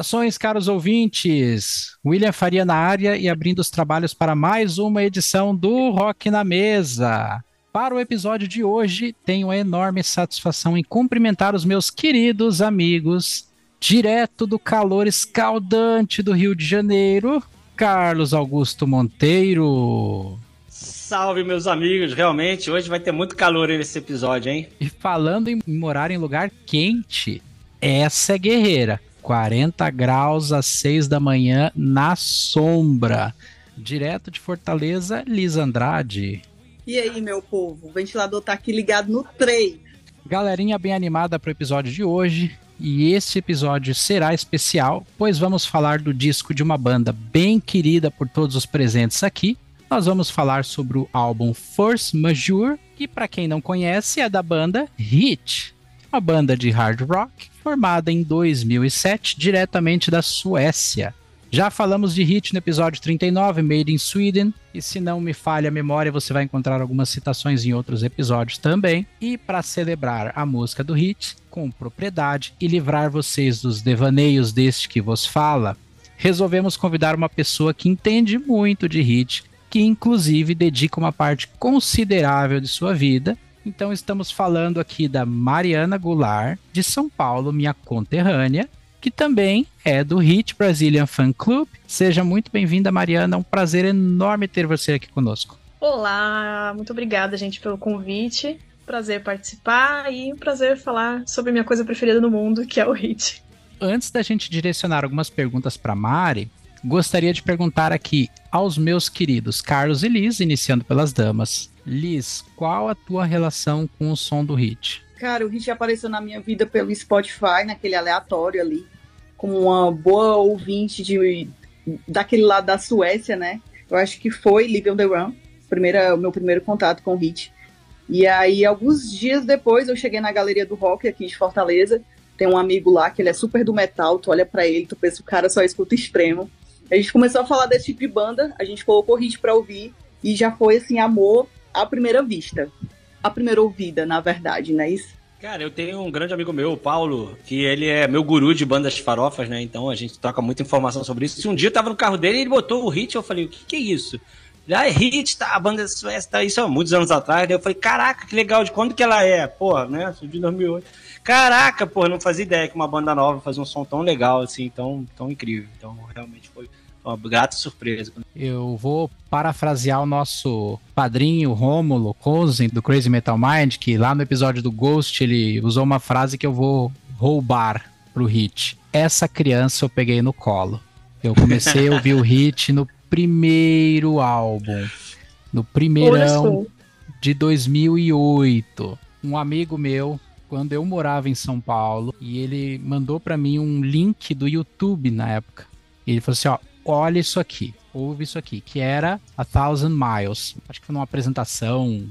Saudações, caros ouvintes! William Faria na área e abrindo os trabalhos para mais uma edição do Rock na Mesa. Para o episódio de hoje, tenho a enorme satisfação em cumprimentar os meus queridos amigos, direto do calor escaldante do Rio de Janeiro, Carlos Augusto Monteiro. Salve, meus amigos! Realmente, hoje vai ter muito calor nesse episódio, hein? E falando em morar em lugar quente, essa é guerreira. 40 graus às 6 da manhã na sombra. Direto de Fortaleza, Liz Andrade. E aí, meu povo? O ventilador tá aqui ligado no 3. Galerinha bem animada para o episódio de hoje. E esse episódio será especial, pois vamos falar do disco de uma banda bem querida por todos os presentes aqui. Nós vamos falar sobre o álbum Force Majeure, que para quem não conhece é da banda Hit, uma banda de hard rock formada em 2007 diretamente da Suécia. Já falamos de Hit no episódio 39, Made in Sweden, e se não me falha a memória, você vai encontrar algumas citações em outros episódios também. E para celebrar a música do Hit com propriedade e livrar vocês dos devaneios deste que vos fala, resolvemos convidar uma pessoa que entende muito de Hit, que inclusive dedica uma parte considerável de sua vida então estamos falando aqui da Mariana Goulart, de São Paulo, minha conterrânea, que também é do Hit Brazilian Fan Club. Seja muito bem-vinda, Mariana. É um prazer enorme ter você aqui conosco. Olá, muito obrigada, gente, pelo convite. Prazer participar e um prazer falar sobre minha coisa preferida no mundo, que é o Hit. Antes da gente direcionar algumas perguntas para Mari, gostaria de perguntar aqui aos meus queridos Carlos e Liz, iniciando pelas damas. Liz, qual a tua relação com o som do hit? Cara, o hit apareceu na minha vida pelo Spotify, naquele aleatório ali, como uma boa ouvinte de daquele lado da Suécia, né? Eu acho que foi Live the Run, primeira, o meu primeiro contato com o hit. E aí, alguns dias depois, eu cheguei na Galeria do Rock aqui de Fortaleza. Tem um amigo lá que ele é super do metal, tu olha para ele, tu pensa, o cara só escuta extremo. A gente começou a falar desse tipo de banda, a gente colocou hit pra ouvir, e já foi assim, amor à primeira vista. À primeira ouvida, na verdade, não é isso? Cara, eu tenho um grande amigo meu, o Paulo, que ele é meu guru de bandas farofas, né? Então a gente troca muita informação sobre isso. Se um dia eu tava no carro dele e ele botou o hit, eu falei, o que, que é isso? Já é hit, tá? A banda Suécia tá isso há muitos anos atrás. Daí eu falei, caraca, que legal, de quando que ela é? Porra, né? De 2008. Caraca, porra, não fazia ideia que uma banda nova fazia um som tão legal, assim, tão, tão incrível. Então, realmente foi uma grata surpresa. Eu vou parafrasear o nosso padrinho Rômulo Cozen do Crazy Metal Mind, que lá no episódio do Ghost ele usou uma frase que eu vou roubar pro hit. Essa criança eu peguei no colo. Eu comecei a ouvir o hit no primeiro álbum, no primeirão de 2008. Um amigo meu, quando eu morava em São Paulo, e ele mandou para mim um link do YouTube na época. E ele falou assim: ó, olha isso aqui, ouve isso aqui, que era A Thousand Miles. Acho que foi numa apresentação,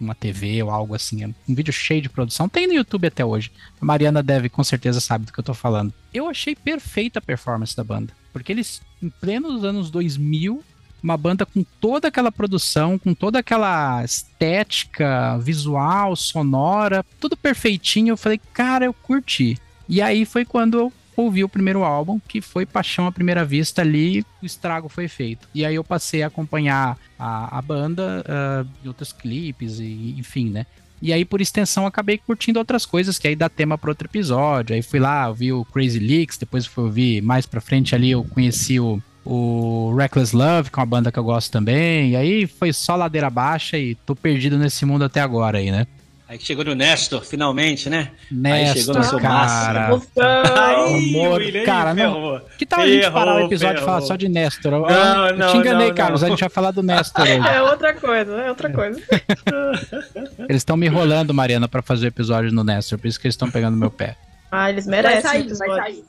uma TV ou algo assim. Um vídeo cheio de produção. Tem no YouTube até hoje. A Mariana deve, com certeza, sabe do que eu tô falando. Eu achei perfeita a performance da banda. Porque eles, em plenos anos 2000, uma banda com toda aquela produção, com toda aquela estética visual, sonora, tudo perfeitinho. Eu falei, cara, eu curti. E aí foi quando eu ouvi o primeiro álbum, que foi Paixão à Primeira Vista ali, o estrago foi feito. E aí eu passei a acompanhar a, a banda uh, em outros clipes, e, enfim, né? E aí, por extensão, acabei curtindo outras coisas, que aí dá tema para outro episódio. Aí fui lá, vi o Crazy Leaks, depois fui ouvir mais pra frente ali, eu conheci o, o Reckless Love, que é uma banda que eu gosto também. E aí foi só ladeira baixa e tô perdido nesse mundo até agora aí, né? Aí chegou no Nestor, finalmente, né? Nestor, aí chegou no seu cara. Aí, amor, cara, não. Que tal a gente parar o episódio ferrou. e falar só de Nestor? Não, eu, não, te enganei, não, Carlos. Não. A gente vai falar do Nestor hoje. É outra coisa, é outra coisa. eles estão me enrolando, Mariana, para fazer o episódio no Nestor. Por isso que eles estão pegando meu pé. Ah, eles merecem. Vai sair, vai sair.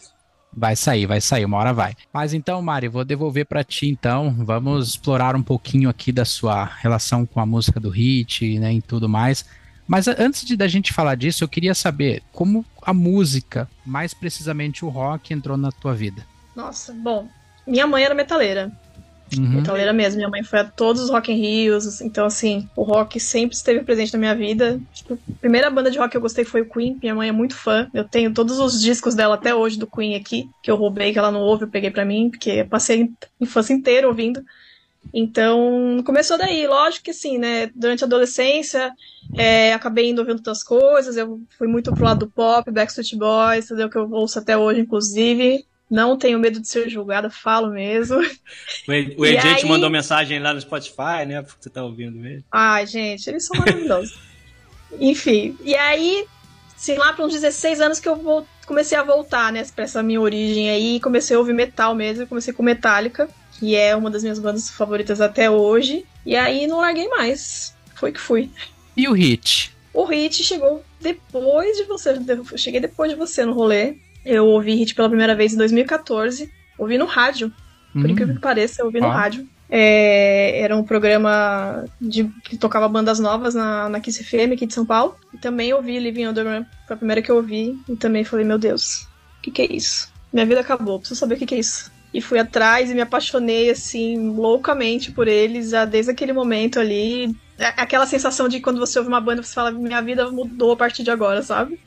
Vai sair, vai sair, uma hora vai. Mas então, Mari, vou devolver para ti então. Vamos explorar um pouquinho aqui da sua relação com a música do hit, né, e tudo mais. Mas antes de da gente falar disso, eu queria saber como a música, mais precisamente o rock, entrou na tua vida. Nossa, bom, minha mãe era metaleira. Uhum. Metaleira mesmo. Minha mãe foi a todos os Rock in Rios. Então, assim, o rock sempre esteve presente na minha vida. Tipo, a primeira banda de rock que eu gostei foi o Queen. Minha mãe é muito fã. Eu tenho todos os discos dela até hoje do Queen aqui, que eu roubei, que ela não ouve, eu peguei para mim, porque eu passei a infância inteira ouvindo. Então, começou daí. Lógico que, assim, né, durante a adolescência, é, acabei indo ouvindo outras coisas. Eu fui muito pro lado do pop, Backstreet Boys, entendeu? Que eu ouço até hoje, inclusive. Não tenho medo de ser julgada, falo mesmo. O, o aí... mandou mensagem lá no Spotify, né? Porque você tá ouvindo mesmo. Ai, gente, eles são maravilhosos. Enfim, e aí, sei lá, para uns 16 anos que eu vou, comecei a voltar, né, pra essa minha origem aí, comecei a ouvir metal mesmo, comecei com Metallica que é uma das minhas bandas favoritas até hoje. E aí não larguei mais. Foi que fui. E o Hit? O Hit chegou depois de você. Eu cheguei depois de você no rolê. Eu ouvi Hit pela primeira vez em 2014. Ouvi no rádio. Por hum. incrível que pareça, eu ouvi no rádio. É, era um programa de, que tocava bandas novas na, na Kiss FM aqui de São Paulo. E também ouvi Living Underground. Foi a primeira que eu ouvi. E também falei, meu Deus, o que, que é isso? Minha vida acabou, preciso saber o que, que é isso e fui atrás e me apaixonei assim loucamente por eles já desde aquele momento ali. É aquela sensação de quando você ouve uma banda, você fala, minha vida mudou a partir de agora, sabe?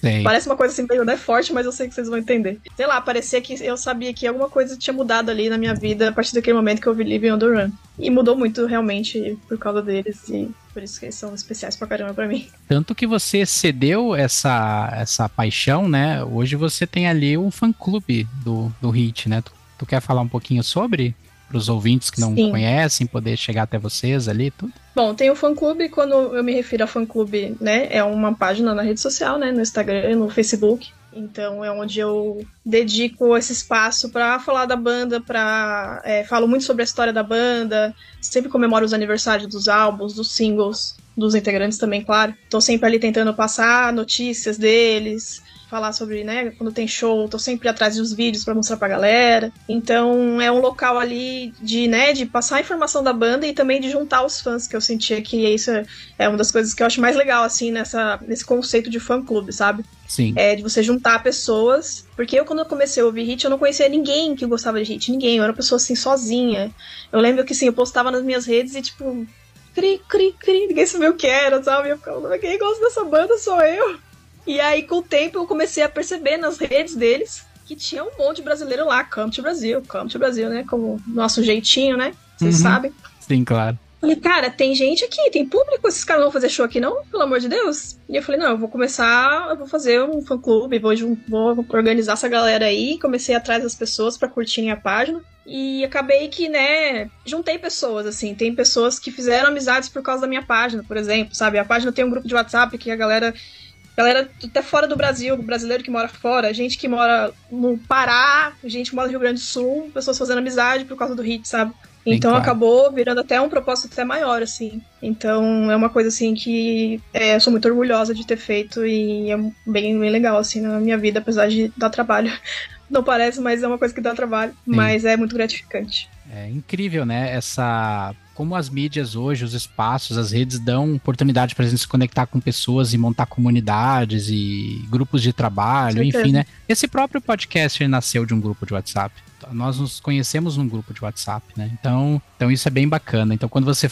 Sim. Parece uma coisa assim meio né, forte, mas eu sei que vocês vão entender. Sei lá, parecia que eu sabia que alguma coisa tinha mudado ali na minha vida a partir daquele momento que eu vi Living on the Run. E mudou muito realmente por causa deles e por isso que eles são especiais pra caramba pra mim. Tanto que você cedeu essa, essa paixão, né? Hoje você tem ali um fã-clube do, do Hit, né? Tu quer falar um pouquinho sobre? Para os ouvintes que não Sim. conhecem, poder chegar até vocês ali tudo? Bom, tem o fã-clube, quando eu me refiro a fã-clube, né, é uma página na rede social, né, no Instagram, no Facebook. Então é onde eu dedico esse espaço para falar da banda, para é, falo muito sobre a história da banda, sempre comemoro os aniversários dos álbuns, dos singles, dos integrantes também, claro. Tô sempre ali tentando passar notícias deles, falar sobre, né, quando tem show, tô sempre atrás dos vídeos para mostrar pra galera. Então é um local ali de, né, de passar a informação da banda e também de juntar os fãs, que eu sentia que isso é uma das coisas que eu acho mais legal, assim, nessa, nesse conceito de fã-clube, sabe? Sim. É de você juntar pessoas. Porque eu, quando eu comecei a ouvir hit, eu não conhecia ninguém que gostava de hit, ninguém. Eu era uma pessoa assim, sozinha. Eu lembro que, assim, eu postava nas minhas redes e, tipo, cri, cri, cri, ninguém sabia o que era, sabe? Eu ficava, quem gosta dessa banda sou eu. E aí, com o tempo, eu comecei a perceber nas redes deles que tinha um monte de brasileiro lá, Come to Brasil, Come to Brasil, né? Como nosso jeitinho, né? Vocês uhum. sabem. Sim, claro. Falei, cara, tem gente aqui, tem público, esses caras não vão fazer show aqui não? Pelo amor de Deus. E eu falei, não, eu vou começar, eu vou fazer um fã-clube, vou, vou organizar essa galera aí. Comecei atrás das pessoas para curtirem a página. E acabei que, né, juntei pessoas, assim. Tem pessoas que fizeram amizades por causa da minha página, por exemplo, sabe? A página tem um grupo de WhatsApp que a galera galera até fora do Brasil, brasileiro que mora fora, gente que mora no Pará, gente que mora no Rio Grande do Sul, pessoas fazendo amizade por causa do hit, sabe? Então claro. acabou virando até um propósito até maior, assim. Então é uma coisa assim que é, eu sou muito orgulhosa de ter feito e é bem, bem legal, assim, na minha vida, apesar de dar trabalho. Não parece, mas é uma coisa que dá trabalho, Sim. mas é muito gratificante. É incrível, né? Essa como as mídias hoje, os espaços, as redes dão oportunidade para a gente se conectar com pessoas e montar comunidades e grupos de trabalho, enfim, né? Esse próprio podcast nasceu de um grupo de WhatsApp. Nós nos conhecemos num grupo de WhatsApp, né? Então, então isso é bem bacana. Então, quando você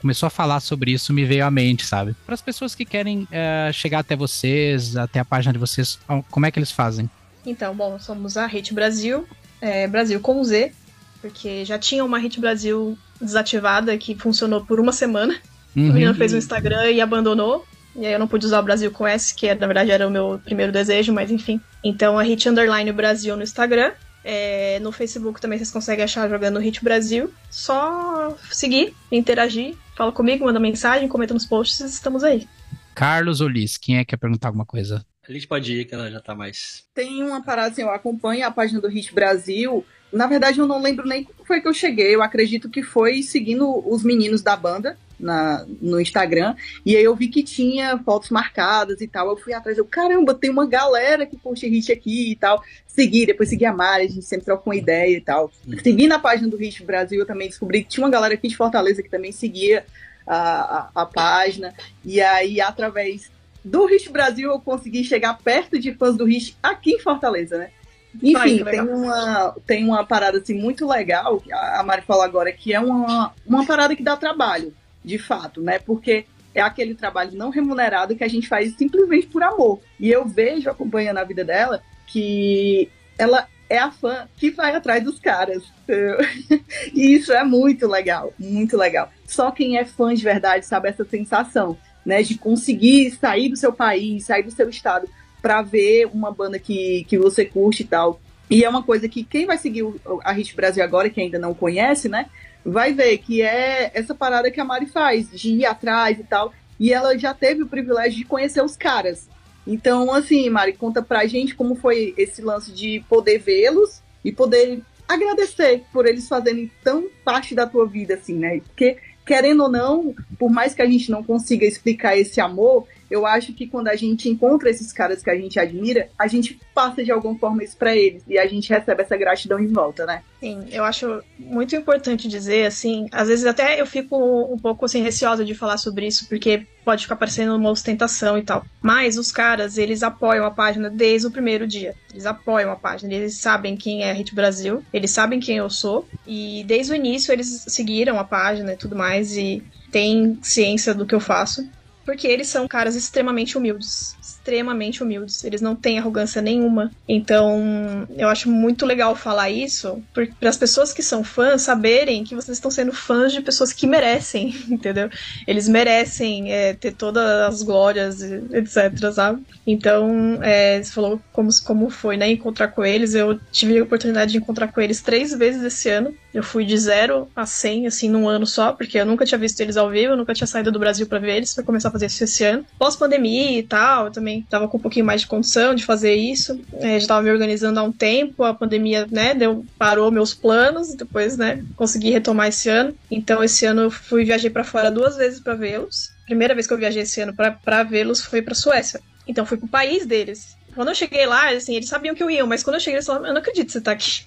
começou a falar sobre isso, me veio à mente, sabe? Para as pessoas que querem uh, chegar até vocês, até a página de vocês, como é que eles fazem? Então, bom, somos a Rede Brasil, é, Brasil com Z, porque já tinha uma Hit Brasil desativada que funcionou por uma semana. Uhum. A menina fez um Instagram e abandonou. E aí eu não pude usar o Brasil com S, que na verdade era o meu primeiro desejo, mas enfim. Então a Hit Underline Brasil no Instagram. É, no Facebook também vocês conseguem achar jogando Hit Brasil. Só seguir, interagir, fala comigo, manda mensagem, comenta nos posts, estamos aí. Carlos Olis, quem é que quer perguntar alguma coisa? A gente pode ir, que ela já tá mais. Tem uma parada assim, eu acompanho a página do Hit Brasil na verdade, eu não lembro nem como foi que eu cheguei. Eu acredito que foi seguindo os meninos da banda na, no Instagram. E aí eu vi que tinha fotos marcadas e tal. Eu fui atrás, eu, caramba, tem uma galera que posta hit aqui e tal. Segui, depois segui a Mari, a gente sempre troca uma ideia e tal. Uhum. Segui na página do Hit Brasil, eu também descobri que tinha uma galera aqui de Fortaleza que também seguia a, a, a página. E aí, através do Hit Brasil, eu consegui chegar perto de fãs do Hit aqui em Fortaleza, né? Enfim, Ai, tem, uma, tem uma parada assim muito legal, que a Mari falou agora, que é uma, uma parada que dá trabalho, de fato, né? Porque é aquele trabalho não remunerado que a gente faz simplesmente por amor. E eu vejo, acompanhando a vida dela, que ela é a fã que vai atrás dos caras. e isso é muito legal, muito legal. Só quem é fã de verdade sabe essa sensação, né? De conseguir sair do seu país, sair do seu estado para ver uma banda que, que você curte e tal. E é uma coisa que quem vai seguir a Hit Brasil agora, que ainda não conhece, né? Vai ver que é essa parada que a Mari faz, de ir atrás e tal. E ela já teve o privilégio de conhecer os caras. Então, assim, Mari, conta pra gente como foi esse lance de poder vê-los e poder agradecer por eles fazerem tão parte da tua vida, assim, né? Porque, querendo ou não, por mais que a gente não consiga explicar esse amor, eu acho que quando a gente encontra esses caras que a gente admira, a gente passa de alguma forma isso para eles e a gente recebe essa gratidão em volta, né? Sim, eu acho muito importante dizer, assim, às vezes até eu fico um pouco assim receosa de falar sobre isso, porque pode ficar parecendo uma ostentação e tal. Mas os caras, eles apoiam a página desde o primeiro dia. Eles apoiam a página, eles sabem quem é Hit Brasil, eles sabem quem eu sou, e desde o início eles seguiram a página e tudo mais, e têm ciência do que eu faço. Porque eles são caras extremamente humildes. Extremamente humildes. Eles não têm arrogância nenhuma. Então, eu acho muito legal falar isso para as pessoas que são fãs saberem que vocês estão sendo fãs de pessoas que merecem, entendeu? Eles merecem é, ter todas as glórias, etc, sabe? Então, é, você falou como, como foi, né? Encontrar com eles. Eu tive a oportunidade de encontrar com eles três vezes esse ano. Eu fui de zero a 100, assim, num ano só, porque eu nunca tinha visto eles ao vivo, eu nunca tinha saído do Brasil para ver eles, pra começar a fazer isso esse ano. Pós-pandemia e tal, eu também tava com um pouquinho mais de condição de fazer isso. É, já tava me organizando há um tempo, a pandemia, né, deu, parou meus planos, depois, né, consegui retomar esse ano. Então, esse ano eu fui viajei para fora duas vezes para vê-los. Primeira vez que eu viajei esse ano para vê-los foi para Suécia. Então, fui pro país deles. Quando eu cheguei lá, assim, eles sabiam que eu ia, mas quando eu cheguei, eles falaram, eu não acredito que você tá aqui.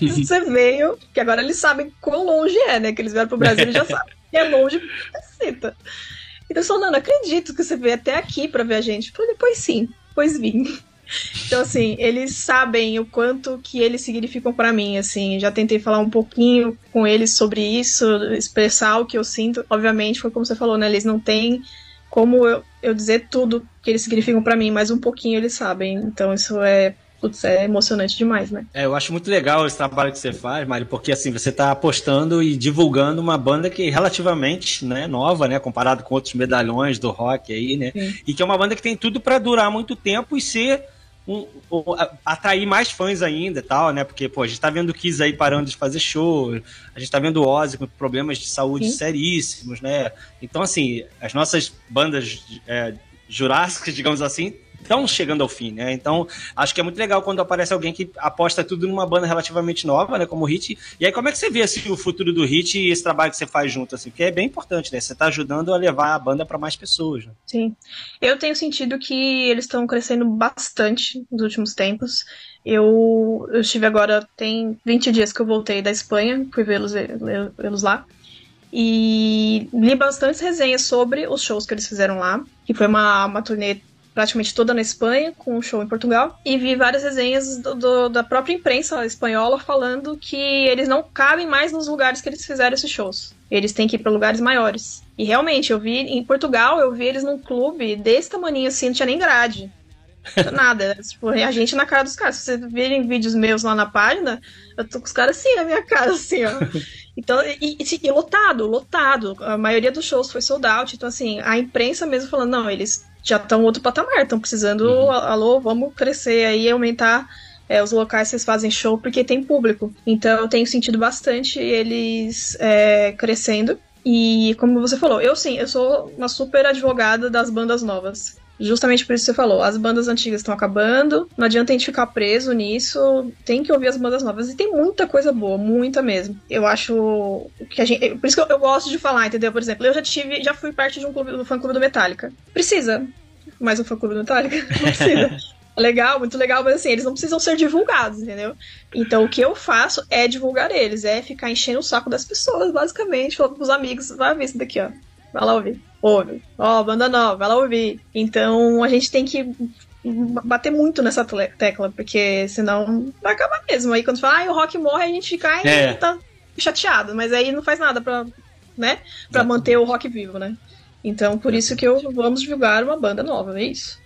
Você veio, que agora eles sabem quão longe é, né? Que eles vieram pro Brasil e já sabem que é longe caceta. Então, eu falou, não, não acredito que você veio até aqui para ver a gente. Falei, pois sim, pois vim. Então, assim, eles sabem o quanto que eles significam para mim, assim. Já tentei falar um pouquinho com eles sobre isso, expressar o que eu sinto. Obviamente, foi como você falou, né? Eles não têm como eu, eu dizer tudo que eles significam para mim, mas um pouquinho eles sabem. Então isso é putz, é emocionante demais, né? É, eu acho muito legal esse trabalho que você faz, Mari, porque assim, você tá apostando e divulgando uma banda que é relativamente né, nova, né, comparado com outros medalhões do rock aí, né? Sim. E que é uma banda que tem tudo para durar muito tempo e ser um, um, atrair mais fãs ainda tal, né? Porque, pô, a gente tá vendo o Kiss aí parando de fazer show, a gente tá vendo o Ozzy com problemas de saúde Sim. seríssimos, né? Então, assim, as nossas bandas é, jurássicas, digamos assim, estão chegando ao fim, né? Então, acho que é muito legal quando aparece alguém que aposta tudo numa banda relativamente nova, né? Como o Hit. E aí, como é que você vê assim, o futuro do Hit e esse trabalho que você faz junto, assim? Porque é bem importante, né? Você está ajudando a levar a banda para mais pessoas. Né? Sim. Eu tenho sentido que eles estão crescendo bastante nos últimos tempos. Eu, eu estive agora, tem 20 dias que eu voltei da Espanha, fui vê-los lá. E li bastantes resenhas sobre os shows que eles fizeram lá, que foi uma, uma turnê praticamente toda na Espanha, com um show em Portugal, e vi várias resenhas do, do, da própria imprensa espanhola falando que eles não cabem mais nos lugares que eles fizeram esses shows. Eles têm que ir para lugares maiores. E realmente, eu vi em Portugal, eu vi eles num clube desse tamanho assim, não tinha nem grade. Nada, tipo, a gente na cara dos caras. Se vocês virem vídeos meus lá na página, eu tô com os caras assim na minha cara, assim, ó. Então, e, e, e, lotado, lotado. A maioria dos shows foi sold out. Então, assim, a imprensa mesmo falando, não, eles já estão outro patamar, estão precisando, uhum. alô, vamos crescer aí, aumentar é, os locais que vocês fazem show, porque tem público. Então eu tenho sentido bastante eles é, crescendo. E como você falou, eu sim, eu sou uma super advogada das bandas novas. Justamente por isso que você falou, as bandas antigas estão acabando, não adianta a gente ficar preso nisso, tem que ouvir as bandas novas. E tem muita coisa boa, muita mesmo. Eu acho que a gente. Por isso que eu, eu gosto de falar, entendeu? Por exemplo, eu já tive, já fui parte de um clube, do fã clube do Metallica. Precisa mais um fã clube do Metallica? Não precisa. legal, muito legal, mas assim, eles não precisam ser divulgados, entendeu? Então o que eu faço é divulgar eles, é ficar enchendo o saco das pessoas, basicamente, falando pros amigos, vai ver isso daqui, ó. Vai lá ouvir ouve. Ó, oh, banda nova, vai lá ouvir. Então a gente tem que bater muito nessa tecla, porque senão vai acabar mesmo. Aí quando fala, ah, o rock morre, a gente fica é. tá chateado, mas aí não faz nada pra, né, pra manter o rock vivo, né? Então, por isso que eu vamos divulgar uma banda nova, é isso.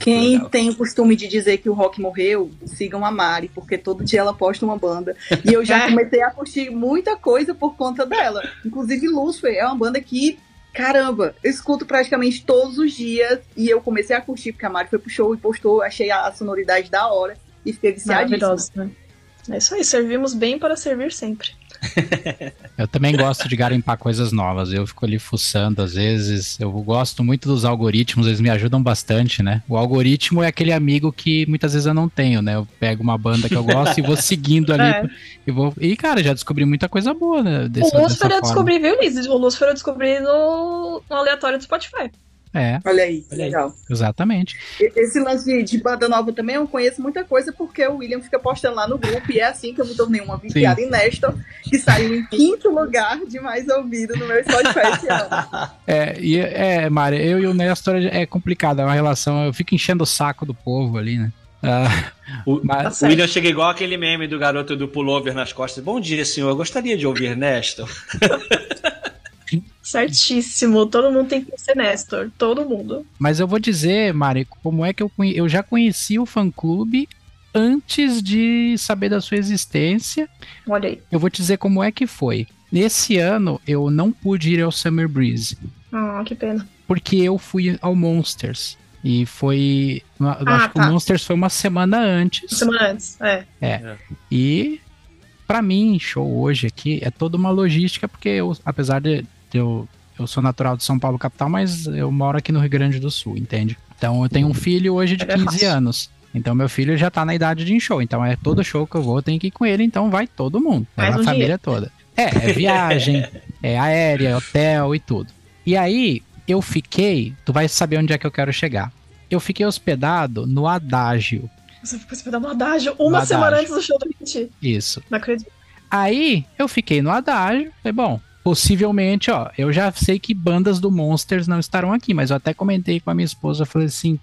Quem legal. tem o costume de dizer que o rock morreu, sigam a Mari, porque todo dia ela posta uma banda. E eu já comecei a curtir muita coisa por conta dela. Inclusive, Lucifer é uma banda que caramba, eu escuto praticamente todos os dias e eu comecei a curtir, porque a Mari foi pro show e postou, achei a, sonoridade da hora e fiquei viciadíssima. Né? É isso aí, servimos bem para servir sempre. Eu também gosto de garimpar coisas novas. Eu fico ali fuçando às vezes. Eu gosto muito dos algoritmos, eles me ajudam bastante, né? O algoritmo é aquele amigo que muitas vezes eu não tenho, né? Eu pego uma banda que eu gosto e vou seguindo ali. É. E, vou... e, cara, já descobri muita coisa boa, né? Dessa, o Lucifer eu descobri, viu, Liz? O Lucifer eu descobri no, no aleatório do Spotify. É. Olha aí, Olha legal. Aí. Exatamente. Esse lance de, de, banda nova também eu conheço muita coisa porque o William fica postando lá no grupo e é assim que eu me tornei uma viciada em Nestor, que saiu em quinto lugar de mais ouvido no meu Spotify esse ano. É, e, é, Mari, eu e o Nestor é complicado, é uma relação, eu fico enchendo o saco do povo ali, né? Uh, o, mas... o William chega igual aquele meme do garoto do pullover nas costas. Bom dia, senhor. Eu gostaria de ouvir Nestor. Certíssimo. Todo mundo tem que ser Nestor. Todo mundo. Mas eu vou dizer, Mari, como é que eu, conhe... eu já conheci o fã-clube antes de saber da sua existência. Olha aí. Eu vou te dizer como é que foi. Nesse ano, eu não pude ir ao Summer Breeze. Ah, oh, que pena. Porque eu fui ao Monsters. E foi. Eu ah, acho tá. que o tá. Monsters foi uma semana antes. Uma semana antes, é. É. é. E para mim, show hoje aqui é toda uma logística, porque eu, apesar de eu, eu sou natural de São Paulo, capital, mas eu moro aqui no Rio Grande do Sul, entende? Então eu tenho um filho hoje de 15 é anos. Então meu filho já tá na idade de ir em show. Então é todo show que eu vou, eu tenho que ir com ele, então vai todo mundo. Vai a família toda. É, é viagem, é aérea, é hotel e tudo. E aí eu fiquei, tu vai saber onde é que eu quero chegar. Eu fiquei hospedado no Adágio. Você ficou hospedado no Adágio uma no semana antes do show do Hit. Isso. Não acredito. Aí eu fiquei no Adágio, falei, bom, possivelmente, ó, eu já sei que bandas do Monsters não estarão aqui, mas eu até comentei com a minha esposa, falei assim,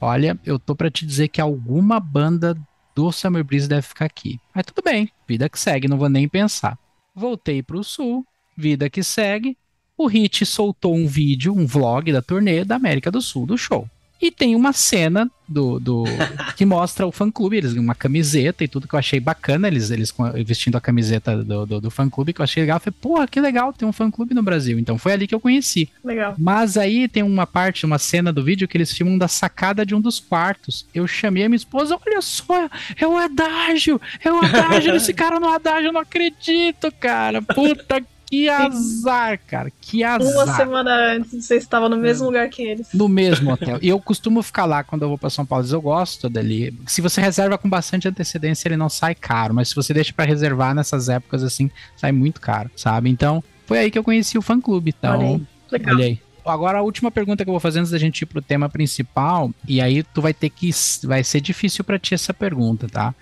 olha, eu tô para te dizer que alguma banda do Summer Breeze deve ficar aqui. Mas tudo bem, vida que segue, não vou nem pensar. Voltei pro sul, vida que segue. O Hit soltou um vídeo, um vlog da turnê da América do Sul do show. E tem uma cena do, do que mostra o fã-clube, eles uma camiseta e tudo que eu achei bacana, eles, eles vestindo a camiseta do, do, do fã-clube, que eu achei legal. Eu falei, porra, que legal, tem um fã-clube no Brasil. Então foi ali que eu conheci. Legal. Mas aí tem uma parte, uma cena do vídeo que eles filmam da sacada de um dos quartos. Eu chamei a minha esposa, olha só, é o Adágio, é o Adágio, esse cara no Adágio, eu não acredito, cara. Puta que azar, cara. Que azar. Uma semana antes você estava no mesmo é. lugar que eles. No mesmo hotel. E eu costumo ficar lá quando eu vou para São Paulo. Eu gosto dali. Se você reserva com bastante antecedência, ele não sai caro. Mas se você deixa para reservar nessas épocas assim, sai muito caro, sabe? Então, foi aí que eu conheci o fã clube. Então, Legal. olhei. Agora a última pergunta que eu vou fazer antes da gente ir pro tema principal, e aí tu vai ter que vai ser difícil para ti essa pergunta, tá?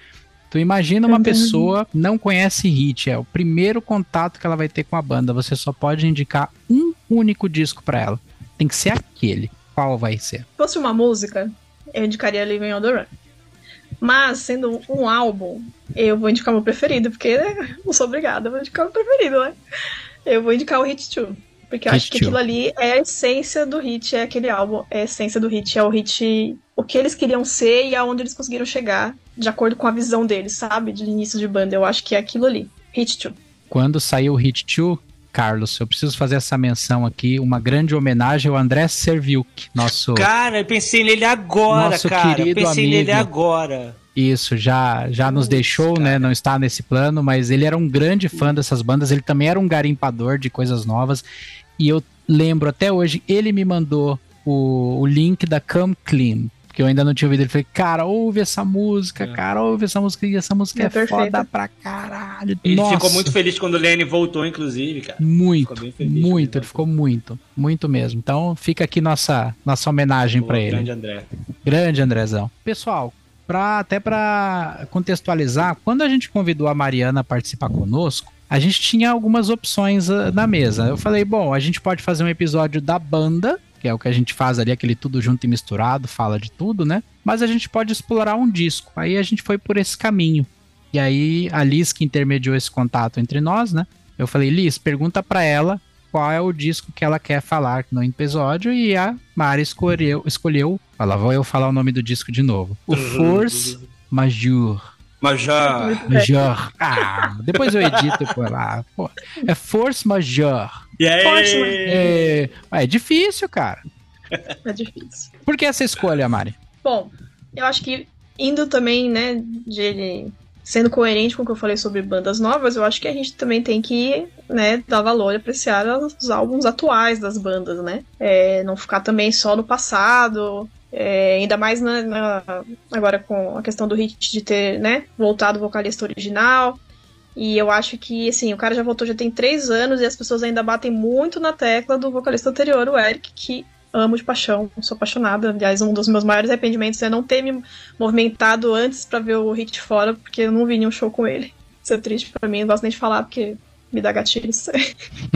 Tu imagina uma uhum. pessoa não conhece Hit, é o primeiro contato que ela vai ter com a banda. Você só pode indicar um único disco para ela. Tem que ser aquele. Qual vai ser? Se fosse uma música, eu indicaria Living on the Run. Mas, sendo um álbum, eu vou indicar o meu preferido, porque né, não sou obrigada, vou indicar o meu preferido, né? Eu vou indicar o Hit 2. Porque eu acho que aquilo ali é a essência do hit, é aquele álbum, é a essência do hit, é o hit, o que eles queriam ser e aonde eles conseguiram chegar, de acordo com a visão deles, sabe? De início de banda. Eu acho que é aquilo ali. Hit 2. Quando saiu o Hit 2, Carlos, eu preciso fazer essa menção aqui, uma grande homenagem ao André Serviuk, nosso. Cara, eu pensei nele agora, nosso cara. Querido eu pensei amigo. nele agora. Isso, já, já nos deixou, né? Não está nesse plano, mas ele era um grande fã dessas bandas. Ele também era um garimpador de coisas novas. E eu lembro até hoje, ele me mandou o, o link da Come Clean que eu ainda não tinha ouvido. Ele falou, cara, ouve essa música, é. cara, ouve essa música, e essa música é, é foda pra caralho. Ele Nossa. ficou muito feliz quando o Lenny voltou, inclusive, cara. Muito, muito, ele ficou muito, muito mesmo. Então fica aqui nossa, nossa homenagem para ele. Grande André. Grande Andrezão. Pessoal, pra, até para contextualizar, quando a gente convidou a Mariana a participar conosco, a gente tinha algumas opções uh, na mesa. Eu falei, bom, a gente pode fazer um episódio da banda, que é o que a gente faz ali, aquele tudo junto e misturado, fala de tudo, né? Mas a gente pode explorar um disco. Aí a gente foi por esse caminho. E aí a Liz que intermediou esse contato entre nós, né? Eu falei, Liz, pergunta para ela qual é o disco que ela quer falar no episódio e a Mari escolheu, escolheu, lá vou eu falar o nome do disco de novo. O Force Majeure. Major. Major. Ah, depois eu edito por lá. Pô, é Force Major. E aí? É, é difícil, cara. É difícil. Por que essa escolha, Mari? Bom, eu acho que indo também, né, de ele sendo coerente com o que eu falei sobre bandas novas, eu acho que a gente também tem que, né, dar valor e apreciar os álbuns atuais das bandas, né? É, não ficar também só no passado, é, ainda mais na, na- agora com a questão do hit de ter, né, voltado o vocalista original. E eu acho que, assim, o cara já voltou já tem três anos e as pessoas ainda batem muito na tecla do vocalista anterior, o Eric, que amo de paixão, sou apaixonada. Aliás, um dos meus maiores arrependimentos é não ter me movimentado antes pra ver o Hit de fora, porque eu não vi nenhum show com ele. Isso é triste pra mim, não gosto nem de falar, porque me dá gatilhos.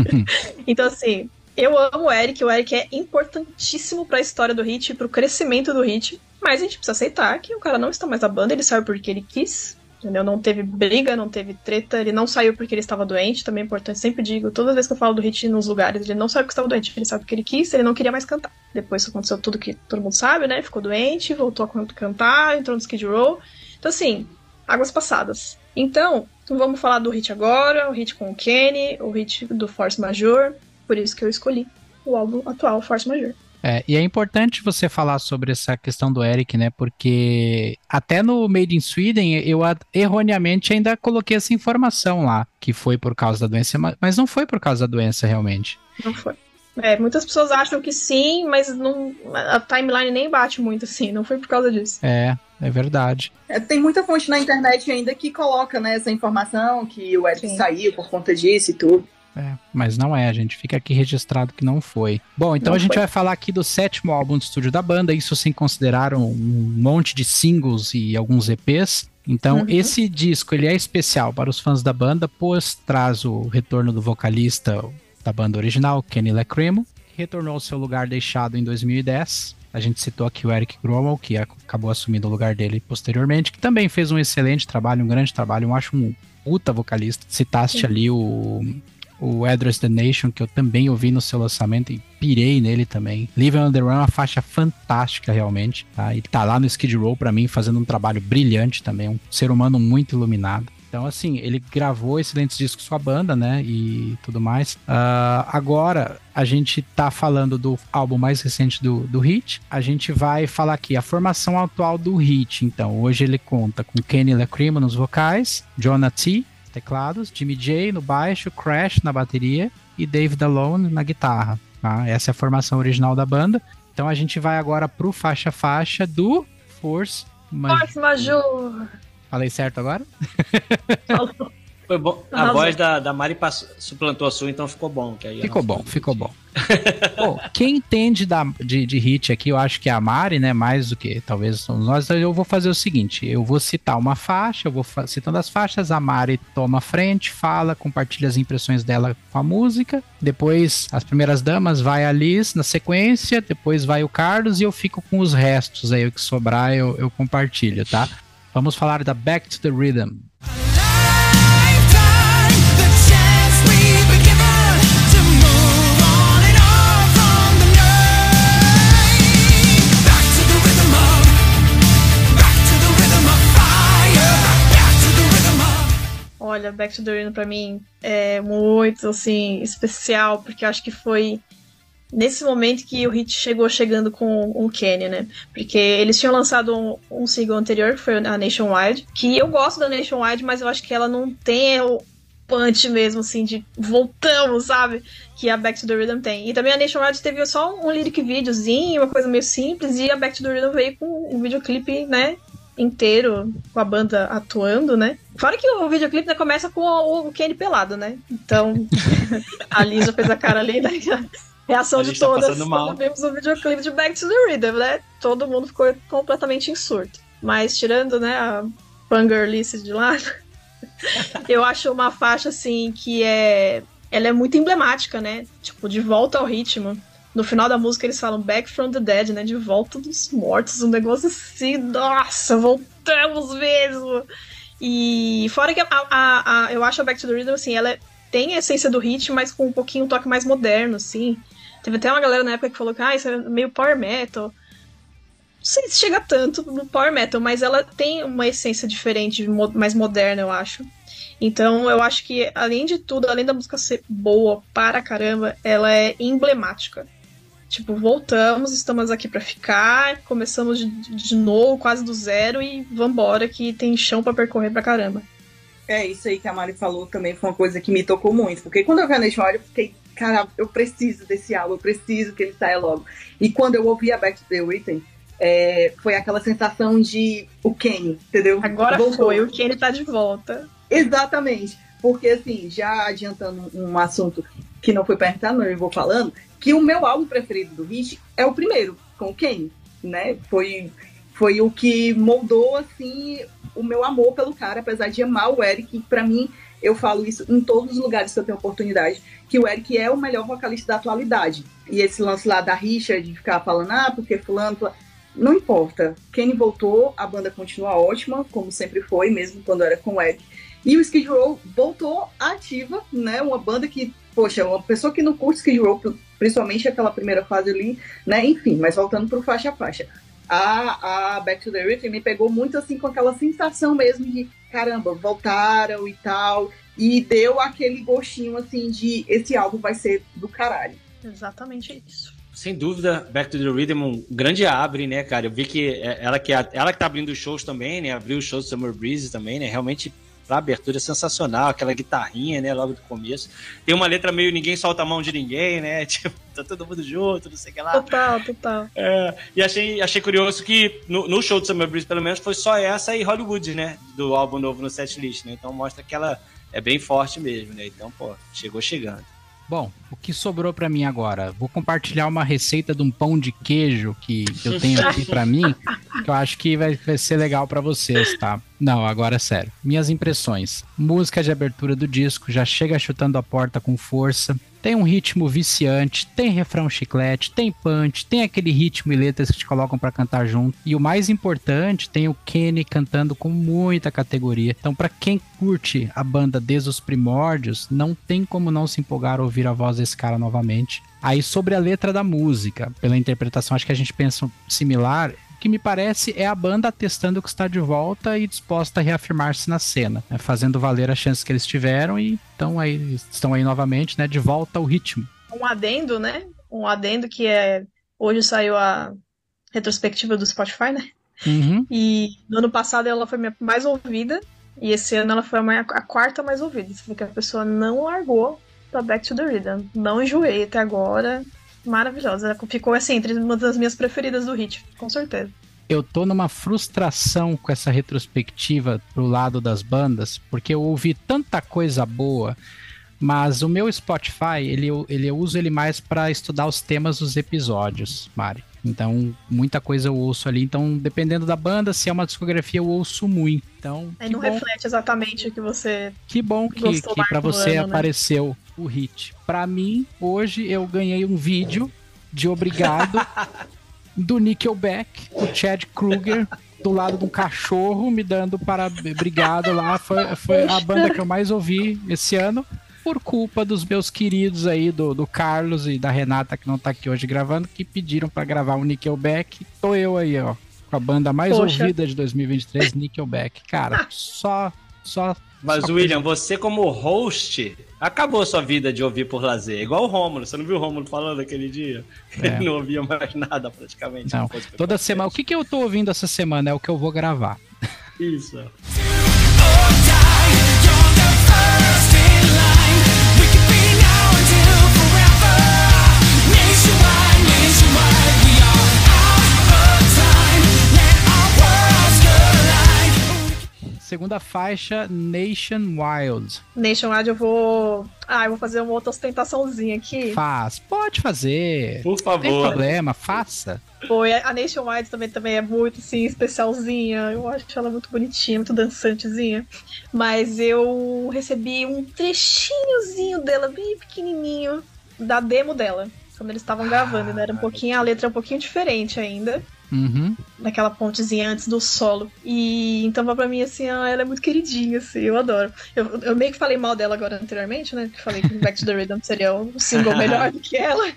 então, assim, eu amo o Eric, o Eric é importantíssimo pra história do Hit, pro crescimento do Hit, mas a gente precisa aceitar que o cara não está mais na banda, ele saiu porque ele quis, entendeu? Não teve briga, não teve treta, ele não saiu porque ele estava doente, também é importante, sempre digo, todas as vezes que eu falo do Hit nos lugares, ele não saiu porque estava doente, ele saiu porque ele quis, ele não queria mais cantar. Depois aconteceu tudo que todo mundo sabe, né? Ficou doente, voltou a can- cantar, entrou no Skid Row. Então, assim, águas passadas. Então, vamos falar do hit agora, o hit com o Kenny, o hit do Force Major, por isso que eu escolhi o álbum atual, Force Major. É, e é importante você falar sobre essa questão do Eric, né? Porque até no Made in Sweden eu erroneamente ainda coloquei essa informação lá, que foi por causa da doença, ma- mas não foi por causa da doença realmente. Não foi. É, muitas pessoas acham que sim, mas não, a timeline nem bate muito assim, não foi por causa disso. É, é verdade. É, tem muita fonte na internet ainda que coloca né, essa informação que o Eric Sim. saiu por conta disso e tudo. É, mas não é, a gente fica aqui registrado que não foi. Bom, então Não a gente foi. vai falar aqui do sétimo álbum de estúdio da banda, isso sem considerar um, monte de singles e alguns EPs. Então, Uhum. esse disco ele é especial para os fãs da banda, pois traz o retorno do vocalista da banda original, Kenny Lacrimo, que retornou ao seu lugar deixado em 2010. A gente citou aqui o Eric Gromwell, que ac- acabou assumindo o lugar dele posteriormente, que também fez um excelente trabalho, um grande trabalho, eu acho um puta vocalista. Citaste Sim. ali o o Address the Nation, que eu também ouvi no seu lançamento e pirei nele também. Live on the Run é uma faixa fantástica, realmente. Tá? E tá lá no Skid Row pra mim, fazendo um trabalho brilhante também. Um ser humano muito iluminado. Então, assim, ele gravou excelentes discos com a banda, né? E tudo mais. Ah, agora, a gente tá falando do álbum mais recente do, do Hit. A gente vai falar aqui a formação atual do Hit. Então, hoje ele conta com Kenny Lacrimo nos vocais, Jonah T, teclados, Jimmy J no baixo, Crash na bateria e David Alone na guitarra. Tá? Essa é a formação original da banda. Então a gente vai agora pro faixa faixa do Force Major. Force Major! Falei certo agora? Falou. Foi bom. A Arrasou. voz da, da Mari passou- suplantou a sua, então ficou bom. Que aí Ficou bom, ficou bom. Bom, quem entende da, de, de hit aqui, eu acho que é a Mari, né? Mais do que talvez somos nós. Então eu vou fazer o seguinte: eu vou citar uma faixa, eu vou citando as faixas, a Mari toma a frente, fala, compartilha as impressões dela com a música. Depois, as primeiras damas, vai a Liz na sequência, depois vai o Carlos e eu fico com os restos aí, o que sobrar eu, eu compartilho, tá? Vamos falar da Back to the Rhythm. Olha, Back to the Rhythm pra mim é muito, assim, especial, porque eu acho que foi nesse momento que o Hit chegou chegando com o Kenny, né? Porque eles tinham lançado um, um single anterior, que foi a Nationwide, que eu gosto da Nationwide, mas eu acho que ela não tem o punch mesmo, assim, de voltamos, sabe? Que a Back to the Rhythm tem. E também a Nationwide teve só um lyric videozinho, uma coisa meio simples, e a Back to the Rhythm veio com um videoclipe, né? Inteiro com a banda atuando, né? Fora que o videoclipe né, começa com o, o Kenny pelado, né? Então, a Lisa fez a cara ali, né? Reação A de tá todas mal. quando vimos o videoclipe de Back to the Rhythm, né? Todo mundo ficou completamente em surto. Mas tirando, né, a fangirlice de lado, eu acho uma faixa, assim, que é... Ela é muito emblemática, né? Tipo, de volta ao ritmo. No final da música eles falam Back from the Dead, né? De volta dos mortos, um negócio assim, nossa, voltamos mesmo. E fora que a, a, a- eu acho a Back to the Rhythm, assim, ela tem a essência do hit, mas com um pouquinho um toque mais moderno, assim. Teve até uma galera na época que falou que ah, isso é meio power metal. Não sei se chega tanto no power metal, mas ela tem uma essência diferente, mais moderna, eu acho. Então eu acho que, além de tudo, além da música ser boa para caramba, ela é emblemática. Tipo, voltamos, estamos aqui pra ficar, começamos de, de novo, quase do zero, e vambora, que tem chão pra percorrer pra caramba. É, isso aí que a Mari falou também foi uma coisa que me tocou muito. Porque quando eu vi a Nationwide, eu fiquei, cara, eu preciso desse álbum, eu preciso que ele saia logo. E quando eu ouvi a Back to the Rhythm, é, foi aquela sensação de o Kenny, entendeu? Agora Voltou. foi, o Kenny tá de volta. Exatamente. Porque, assim, já adiantando um assunto que não foi perguntado, mas eu vou falando, que o meu álbum preferido do Hit é o primeiro, com o Kenny, né? Foi, foi o que moldou, assim, o meu amor pelo cara, apesar de amar o Eric, pra mim, eu falo isso em todos os lugares que eu tenho oportunidade, que o Eric é o melhor vocalista da atualidade. E esse lance lá da rixa, de ficar falando, ah, porque fulano", Não importa. Kenny voltou, a banda continua ótima, como sempre foi, mesmo quando era com o Eric. E o Skid Row voltou ativa, né? Uma banda que, poxa, uma pessoa que não curte Skid Row, principalmente aquela primeira fase ali, né? Enfim, mas voltando pro faixa a faixa. A, a Back to the Rhythm me pegou muito assim com aquela sensação mesmo de caramba, voltaram e tal. E deu aquele gostinho assim de esse álbum vai ser do caralho. Exatamente isso. Sem dúvida, Back to the Rhythm um grande abre, né, cara? Eu vi que é- ela que, é- ela que tá abrindo os shows também, né? Abriu os shows do Summer Breeze também, né? Realmente, pra abertura é sensacional, aquela guitarrinha, né? Logo do começo. Tem uma letra meio ninguém solta a mão de ninguém, né? Tipo, tá todo mundo junto, não sei o que lá. Total, total. É, e achei, achei curioso que no, no show do Summer Breeze, pelo menos, foi só essa e Hollywood, né? Do álbum novo no setlist, né? Então mostra que ela é bem forte mesmo, né? Então, pô, chegou chegando. Bom, o que sobrou pra mim agora? Vou compartilhar uma receita de um pão de queijo que eu tenho aqui pra mim, que eu acho que vai, vai ser legal pra vocês, tá? Não, agora é sério. Minhas impressões. Música de abertura do disco já chega chutando a porta com força. Tem um ritmo viciante, tem refrão chiclete, tem punch, tem aquele ritmo e letras que te colocam pra cantar junto. E o mais importante, tem o Kenny cantando com muita categoria. Então, pra quem curte a banda desde os primórdios, não tem como não se empolgar ouvir a voz desse cara novamente. Aí, sobre a letra da música, pela interpretação, acho que a gente pensa similar. Que me parece é a banda atestando que está de volta e disposta a reafirmar-se na cena, né, fazendo valer as chances que eles tiveram e estão aí, estão aí novamente, né, de volta ao ritmo. Um adendo, né? Um adendo que é. Hoje saiu a retrospectiva do Spotify, né? Uhum. E no ano passado ela foi minha mais ouvida. E esse ano ela foi a, quarta mais ouvida. Isso que a pessoa não largou pra Back to the Rhythm. Não enjoei até agora. Maravilhosa. Ficou assim, entre uma das minhas preferidas do hit, com certeza. eu tô numa frustração com essa retrospectiva pro lado das bandas, porque eu ouvi tanta coisa boa, mas o meu Spotify, ele, eu- ele eu uso ele mais para estudar os temas dos episódios, Mari. Então, muita coisa eu ouço ali. Então, dependendo da banda, se é uma discografia, eu ouço muito. Então, Aí não bom, reflete exatamente o que você. que bom que, que para você ano, né? O hit. Pra mim, hoje eu ganhei um vídeo de obrigado do Nickelback, o Chad Kruger, do lado de um cachorro, me dando para obrigado lá. Foi, foi a banda que eu mais ouvi esse ano. Por culpa dos meus queridos aí, do, do Carlos e da Renata, que não tá aqui hoje gravando, que pediram pra gravar um Nickelback. Tô eu aí, ó, com a banda mais Poxa. ouvida de 2023, Nickelback. Cara, só, só Mas, Só William, você como host, acabou sua vida de ouvir por lazer. Igual o Rômulo. Você não viu o Rômulo falando aquele dia? É. Ele não ouvia mais nada praticamente. Não, Toda semana. O que, que eu tô ouvindo essa semana é o que eu vou gravar. Isso. Segunda faixa, Nation Wild. Nationwide eu vou. Ah, eu vou fazer uma outra ostentaçãozinha aqui. Faz, pode fazer. Por Não tem favor. problema, faça. Foi a Nationwide também, também é muito assim, especialzinha. Eu acho ela muito bonitinha, muito dançantezinha. Mas eu recebi um trechinhozinho dela, bem pequenininho, da demo dela. quando eles estavam gravando, né? Era um pouquinho, a letra é um pouquinho diferente ainda. Uhum. Naquela pontezinha antes do solo. E então pra mim, assim, ela é muito queridinha, assim, eu adoro. Eu, eu meio que falei mal dela agora anteriormente, né? Que falei que Back to the Rhythm seria um single melhor do que ela.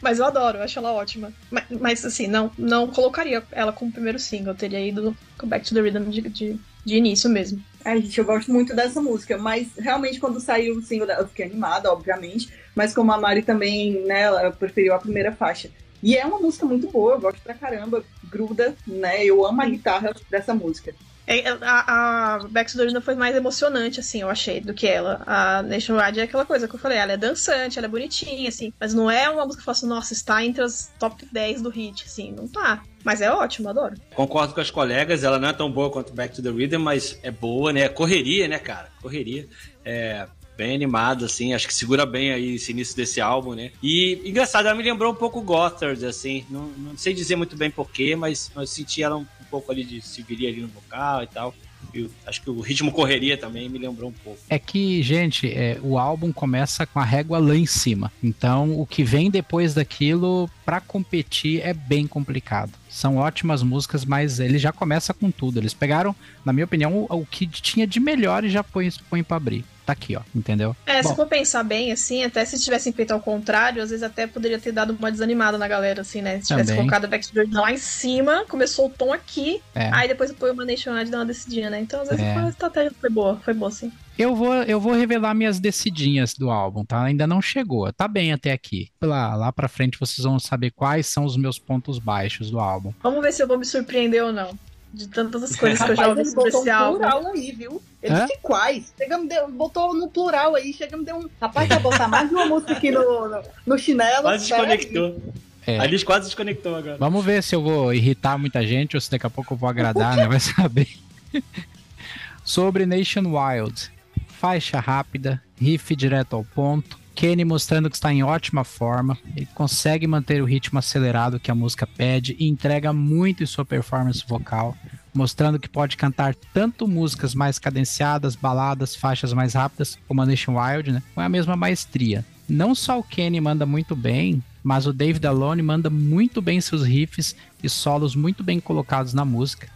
Mas eu adoro, eu acho ela ótima. Mas, mas, assim, não, não colocaria ela como primeiro single. Eu teria ido com Back to the Rhythm de, de, de início mesmo. Ai, gente, eu gosto muito dessa música, mas realmente quando saiu o single, dela, eu fiquei animada, obviamente, mas como a Mari também, né, ela preferiu a primeira faixa. E é uma música muito boa, eu gosto pra caramba, gruda, né, eu amo a guitarra dessa música. É, a, a Back to the Rhythm foi mais emocionante, assim, eu achei, do que ela. A Nationwide é aquela coisa que eu falei, ela é dançante, ela é bonitinha, assim, mas não é uma música que eu faço, nossa, está entre as top 10 do hit, assim, não tá. Mas é ótimo, adoro. Concordo com as colegas, ela não é tão boa quanto Back to the Rhythm, mas é boa, né? Correria, né, cara? Correria. É bem animado, assim, acho que segura bem aí esse início desse álbum, né? E engraçado, ela me lembrou um pouco Gothard, assim, não, não sei dizer muito bem porquê, mas eu senti ela um, um pouco ali de se viria ali no vocal e tal. Eu acho que o ritmo correria também me lembrou um pouco. É que, gente, é, o álbum começa com a régua lá em cima. Então, o que vem depois daquilo, pra competir, é bem complicado. São ótimas músicas, mas ele já começa com tudo. Eles pegaram, na minha opinião, o, o que tinha de melhor e já põe, põe pra abrir. Tá aqui, ó, entendeu? É, se Bom, for pensar bem, assim, até se tivessem feito ao contrário, às vezes até poderia ter dado uma desanimada na galera, assim, né? Se tivesse Também. colocado a Backstreet lá em cima, começou o tom aqui, É. aí depois põe uma Nationwide e dá uma decidinha, né? Então, às vezes, É. a estratégia foi boa, foi boa, sim. Eu vou, eu vou revelar minhas decidinhas do álbum, tá? Ainda não chegou. Tá bem até aqui. Lá, lá pra frente vocês vão saber quais são os meus pontos baixos do álbum. Vamos ver se eu vou me surpreender ou não. De tantas as coisas que eu já ouvi ele sobre botou esse um álbum. plural aí, viu? Ele Hã? disse quais. Chega, me deu, botou no plural aí, chega, me deu um. Rapaz, vai botar mais de uma música aqui no, no, no chinelo. Quase desconectou. É. A Liz quase desconectou agora. Vamos ver se eu vou irritar muita gente ou se daqui a pouco eu vou agradar, né? Vai saber. Sobre Nation Wild. Faixa rápida, riff direto ao ponto. Kenny mostrando que está em ótima forma. Ele consegue manter o ritmo acelerado que a música pede e entrega muito em sua performance vocal, mostrando que pode cantar tanto músicas mais cadenciadas, baladas, faixas mais rápidas, como a Nation Wild, né? Com a mesma maestria. Não só o Kenny manda muito bem, mas o David Alone manda muito bem seus riffs e solos muito bem colocados na música.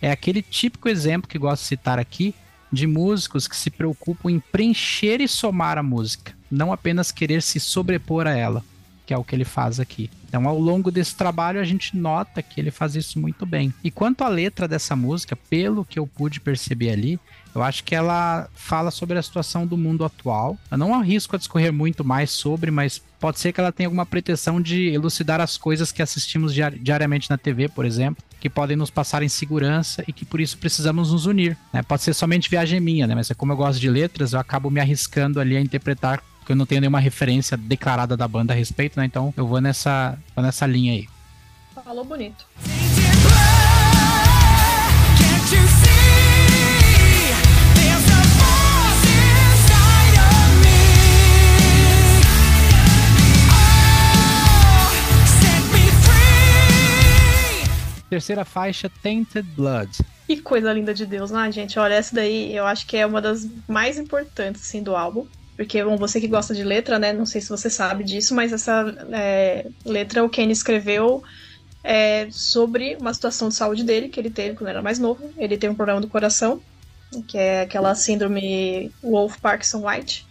É aquele típico exemplo que gosto de citar aqui de músicos que se preocupam em preencher e somar a música, não apenas querer se sobrepor a ela, que é o que ele faz aqui. Então, ao longo desse trabalho, a gente nota que ele faz isso muito bem. E quanto à letra dessa música, pelo que eu pude perceber ali, eu acho que ela fala sobre a situação do mundo atual. Eu não arrisco a discorrer muito mais sobre, mas pode ser que ela tenha alguma pretensão de elucidar as coisas que assistimos diari- diariamente na TV, por exemplo, que podem nos passar em segurança e que por isso precisamos nos unir. né? Pode ser somente viagem minha, né? Mas é como eu gosto de letras, eu acabo me arriscando ali a interpretar porque eu não tenho nenhuma referência declarada da banda a respeito, né? Então eu vou nessa, vou nessa linha aí. Falou bonito. Can't you see? Terceira faixa, Tainted Blood. Que coisa linda de Deus, né, gente? Olha, essa daí eu acho que é uma das mais importantes, assim, do álbum. Porque, bom, você que gosta de letra, né? Não sei se você sabe disso, mas essa é, letra o Kenny escreveu é, sobre uma situação de saúde dele que ele teve quando era mais novo. Ele teve um problema do coração, que é aquela síndrome Wolf Parkinson White.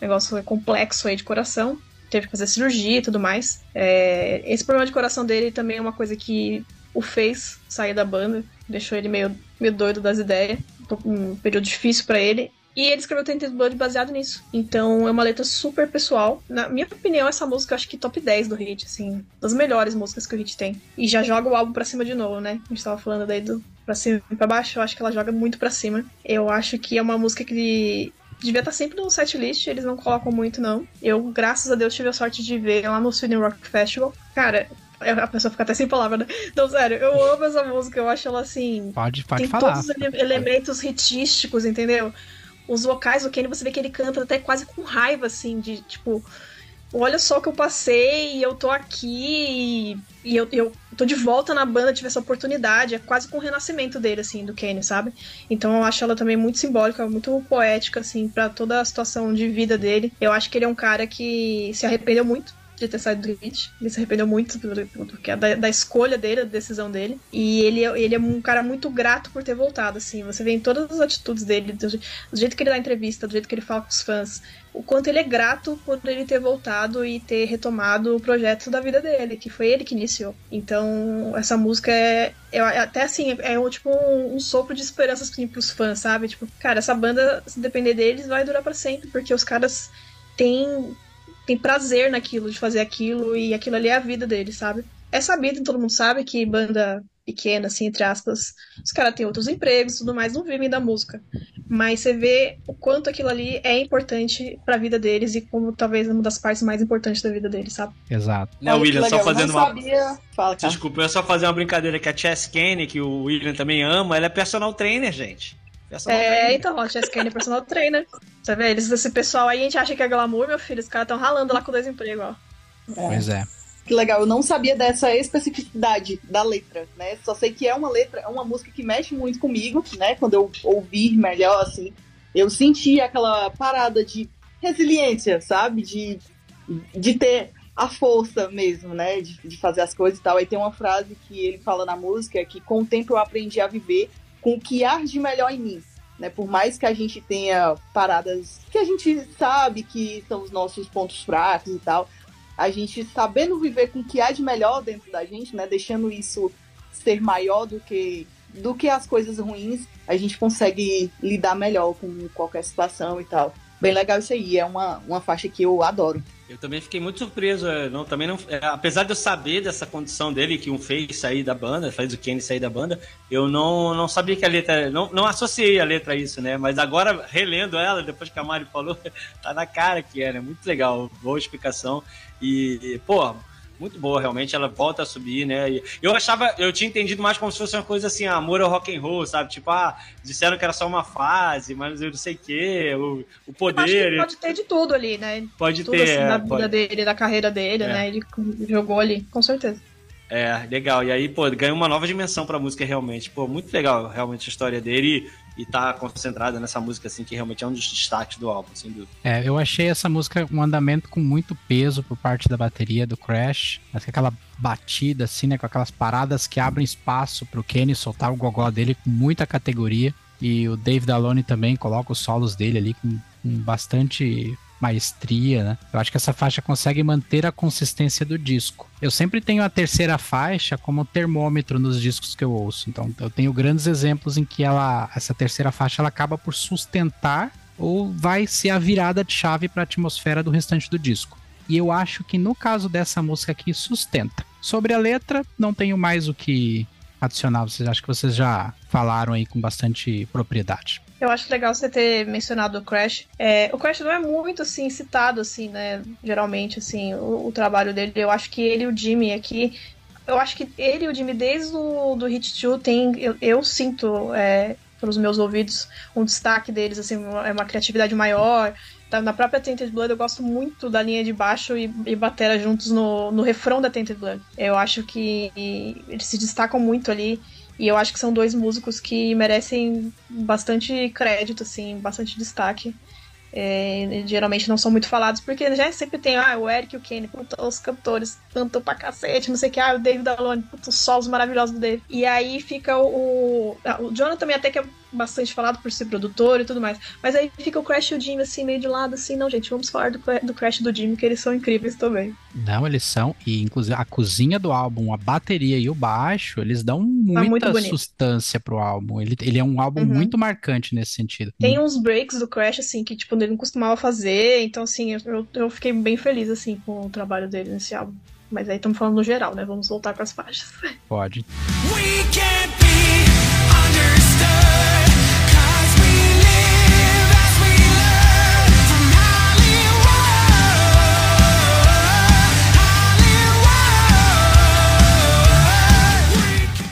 Negócio complexo aí de coração. Teve que fazer cirurgia e tudo mais. É, esse problema de coração dele também é uma coisa que o fez sair da banda, deixou ele meio, meio doido das ideias. Um período difícil pra ele. E ele escreveu Tainted Blood baseado nisso. Então é uma letra super pessoal. Na minha opinião, essa música eu acho que top 10 do hit, assim, das melhores músicas que o hit tem. E já joga o álbum pra cima de novo, né? A gente tava falando daí do pra cima e pra baixo, eu acho que ela joga muito pra cima. Eu acho que é uma música que devia estar sempre no setlist, eles não colocam muito, não. Eu, graças a Deus, tive a sorte de ver lá no Sweden Rock Festival. Cara, a pessoa fica até sem palavra, né? Então, sério, eu amo essa música, eu acho ela assim Pode, pode tem falar. todos os ele- elementos hitísticos, entendeu? Os vocais do Kenny, você vê que ele canta até quase com raiva, assim, de tipo, olha só o que eu passei, e eu tô aqui, e, e eu, eu tô de volta na banda, tive essa oportunidade. É quase com o renascimento dele, assim, do Kenny, sabe? Então eu acho ela também muito simbólica, muito poética, assim, pra toda a situação de vida dele. Eu acho que ele é um cara que se arrependeu muito de ter saído do Hit. Ele se arrependeu muito do, do, do que- da, da escolha dele, da decisão dele. E ele, é- ele é um cara muito grato por ter voltado, assim. Você vê em todas as atitudes dele, do, do jeito que ele dá entrevista, do jeito que ele fala com os fãs, o quanto ele é grato por ele ter voltado e ter retomado o projeto da vida dele, que foi ele que iniciou. Então, essa música é, é até assim, é, um, tipo um, um sopro de esperança assim, pros fãs, sabe? Tipo, cara, essa banda, se depender deles, vai durar pra sempre, porque os caras têm, têm prazer naquilo, de fazer aquilo, e aquilo ali é a vida deles, sabe? É sabido, todo mundo sabe que banda pequena, assim, entre aspas, os caras têm outros empregos e tudo mais, não vivem da música. Mas você vê o quanto aquilo ali é importante pra vida deles e como talvez uma das partes mais importantes da vida deles, sabe? Exato. Né, Olha William, só fazendo não uma. Sabia... Fala, cara. Desculpa, eu ia só fazer uma brincadeira que a Chess Kenny, que o William também ama, ela é personal trainer, gente. Personal É, então, a Jessica é personal trainer. Você vê, eles, esse pessoal aí, a gente acha que é glamour, meu filho, os caras estão ralando lá com dois empregos, ó. Pois é. Que legal, eu não sabia dessa especificidade da letra, né? Só sei que é uma letra, é uma música que mexe muito comigo, né? Quando eu ouvir melhor, assim, eu senti aquela parada de resiliência, sabe? De, de ter a força mesmo, né? De, de fazer as coisas e tal. Aí tem uma frase que ele fala na música que com o tempo eu aprendi a viver com o que há de melhor em mim. Né, por mais que a gente tenha paradas que a gente sabe que são os nossos pontos fracos e tal, a gente sabendo viver com o que há de melhor dentro da gente, né? Deixando isso ser maior do que do que as coisas ruins, a gente consegue lidar melhor com qualquer situação e tal. Bem legal isso aí, é uma, uma faixa que eu adoro. Eu também fiquei muito surpreso. é, Não, também não, é, apesar de eu saber dessa condição dele, que um fez sair da banda, fez o Kenny sair da banda, eu não, não sabia que a letra. Não, não associei a letra a isso, né? Mas agora, relendo ela, depois que a Mari falou, tá na cara que é, né? Muito legal, boa explicação. E, pô, muito boa, realmente. Ela volta a subir, né? E eu achava, eu tinha entendido mais como se fosse uma coisa assim, ah, amor ao rock and roll, sabe? Tipo, ah, disseram que era só uma fase, mas eu não sei o quê, o, poder. pode ter de tudo ali, né? Pode tudo ter, assim, é, da vida pode. dele, da carreira dele, É. né? Ele jogou ali, com certeza. É, legal. E aí, pô, ganha uma nova dimensão pra música realmente. Pô, muito legal realmente a história dele e, e tá concentrada nessa música, assim, que realmente é um dos destaques do álbum, sem dúvida. É, eu achei essa música um andamento com muito peso por parte da bateria do Crash. Aquela batida, assim, né? Com aquelas paradas que abrem espaço pro Kenny soltar o gogó dele com muita categoria. E o Dave Dalone também coloca os solos dele ali com, com bastante maestria, né? Eu acho que essa faixa consegue manter a consistência do disco. Eu sempre tenho a terceira faixa como termômetro nos discos que eu ouço. Então, eu tenho grandes exemplos em que ela, essa terceira faixa, ela acaba por sustentar ou vai ser a virada de chave para a atmosfera do restante do disco. E eu acho que no caso dessa música aqui sustenta. Sobre a letra, não tenho mais o que adicionar. Vocês acho que vocês já falaram aí com bastante propriedade. Eu acho legal você ter mencionado o Crash. É, o Crash não é muito, assim, citado, assim, né? Geralmente, assim, o, o trabalho dele. Eu acho que ele e o Jimmy aqui... Eu acho que ele e o Jimmy, desde o do Hit 2, tem... Eu, eu sinto, é, pelos meus ouvidos, um destaque deles, assim, é uma criatividade maior. Tá, Na própria Tainted Blood, eu gosto muito da linha de baixo e, e batera juntos no, no refrão da Tainted Blood. Eu acho que eles se destacam muito ali. E eu acho que são dois músicos que merecem bastante crédito, assim, bastante destaque. É, geralmente não são muito falados, porque já sempre tem, ah, o Eric e o Kenny, puta, os cantores cantam pra cacete, não sei o que, ah, o David Alone, puta, os solos maravilhosos do Dave. E aí fica o. O, ah, Jonathan também até que é bastante falado por ser produtor e tudo mais. Mas aí fica o Crash e o Jimmy, assim, meio de lado, assim, não, gente, vamos falar do, do Crash e do Jimmy, que eles são incríveis também. Não, eles são, e inclusive a cozinha do álbum, a bateria e o baixo, eles dão muita muito bonito. sustância pro álbum. Ele, ele é um álbum Uhum. muito marcante nesse sentido. Tem uns breaks do Crash, assim, que, tipo, ele não costumava fazer. Então, assim, eu, eu fiquei bem feliz, assim, com o trabalho dele nesse álbum. Mas aí estamos falando no geral, né? Vamos voltar para as faixas. Pode. We can't be understood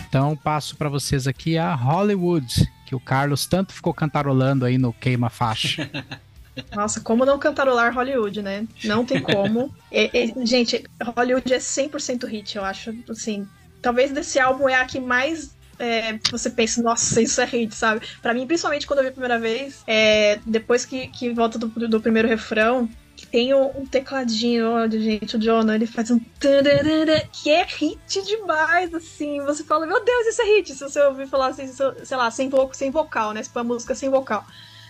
Então passo para vocês aqui a Hollywood, que o Carlos tanto ficou cantarolando aí no Queima Faixa. Nossa, como não cantarolar Hollywood, né? Não tem como. É, é, gente, Hollywood é 100% hit, eu acho. Assim, talvez desse álbum é a que mais é, você pensa, nossa, isso é hit, sabe? Pra mim, principalmente quando eu vi a primeira vez, é, depois que, que volta do, do primeiro refrão, que tem um, tecladinho, olha, gente, o Jonah, ele faz um que é hit demais, assim. Você fala, meu Deus, isso é hit. Se você ouvir falar assim, se- sei lá, sem, vo sem vocal, né? Se for música sem vocal.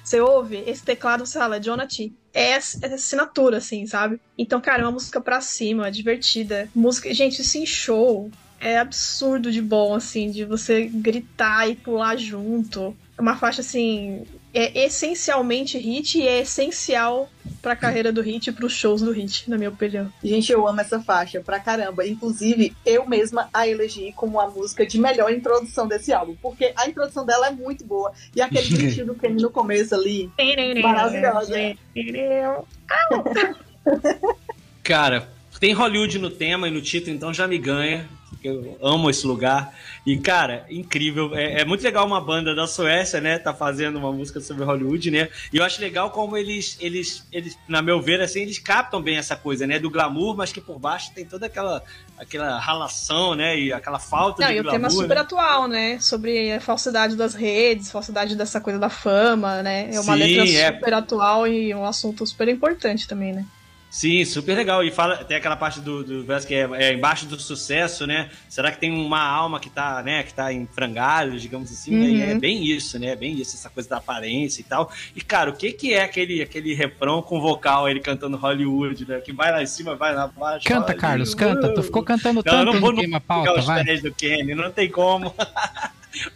Você ouve esse teclado, você fala, é Jonah T. É, é assinatura, assim, sabe? Então, cara, é uma música pra cima, divertida. Música, gente, isso em show é absurdo de bom, assim, de você gritar e pular junto. É uma faixa, assim, é essencialmente hit e é essencial pra carreira do hit e pros shows do hit, na minha opinião. Gente, eu amo essa faixa pra caramba. Inclusive, eu mesma a elegi como a música de melhor introdução desse álbum. Porque a introdução dela é muito boa. E aquele gritinho do Kenny no começo ali. Maravilhosa. Cara, tem Hollywood no tema e no título, então já me ganha. porque Eu amo esse lugar. E, cara, incrível. É, é muito legal uma banda da Suécia, né? Tá fazendo uma música sobre Hollywood, né? E eu acho legal como eles, eles, eles, na meu ver, assim, eles captam bem essa coisa, né? Do glamour, mas que por baixo tem toda aquela, aquela ralação, né? E aquela falta Não, de e o glamour. tema super né? atual, né? Sobre a falsidade das redes, falsidade dessa coisa da fama, né? É uma Sim, letra é. super atual e um assunto super importante também, né? Sim, super legal. E fala, tem aquela parte do, do verso que é, é embaixo do sucesso, né? Será que tem uma alma que tá, né, que tá em frangalhos, digamos assim? né? E Uhum. é bem isso, né? É bem isso, essa coisa da aparência e tal. E, cara, o que que é aquele, aquele refrão com vocal, ele cantando Hollywood, né? Que vai lá em cima, vai lá embaixo. Canta, Hollywood. Carlos, canta. Tu ficou cantando Não, tanto não vou no no Queima pegar Pauta, os vai. pés do Kenny, não tem como.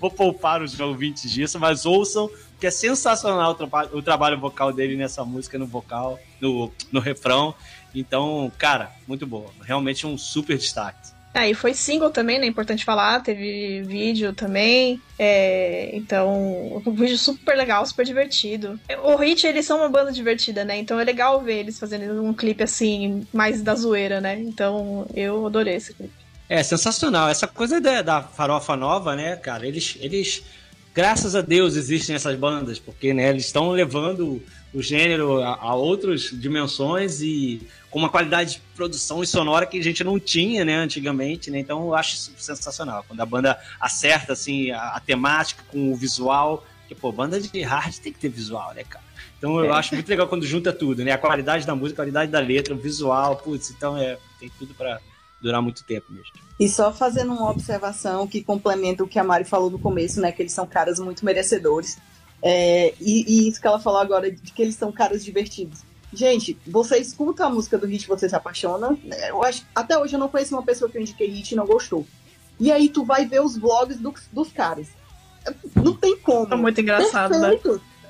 vou poupar os ouvintes disso, mas ouçam, que é sensacional o, traba- o trabalho vocal dele nessa música, no vocal, no, no refrão. Então, cara, muito boa. Realmente um super destaque. É, e foi single também, né? Importante falar, teve vídeo também. É, então, um vídeo super legal, super divertido. O Hit, eles são uma banda divertida, né? Então é legal ver eles fazendo um clipe assim, mais da zoeira, né? Então eu adorei esse clipe. É sensacional. Essa coisa da, da farofa nova, né, cara? Eles, eles, graças a Deus, existem essas bandas, porque né, eles estão levando o gênero a, a outras dimensões e com uma qualidade de produção e sonora que a gente não tinha, né, antigamente, né? Então eu acho isso sensacional. Quando a banda acerta, assim, a, a temática com o visual, porque, pô, banda de hard tem que ter visual, né, cara? Então eu É. acho muito legal quando junta tudo, né? A qualidade da música, a qualidade da letra, o visual, putz, então é, tem tudo pra durar muito tempo mesmo. E só fazendo uma observação que complementa o que a Mari falou no começo, né? Que eles são caras muito merecedores. É, e, e isso que ela falou agora, de que eles são caras divertidos. Gente, você escuta a música do Hit, você se apaixona. Eu acho, até hoje eu não conheço uma pessoa que eu indiquei Hit e não gostou. E aí tu vai ver os vlogs do- dos caras. Não tem como. É muito engraçado, né?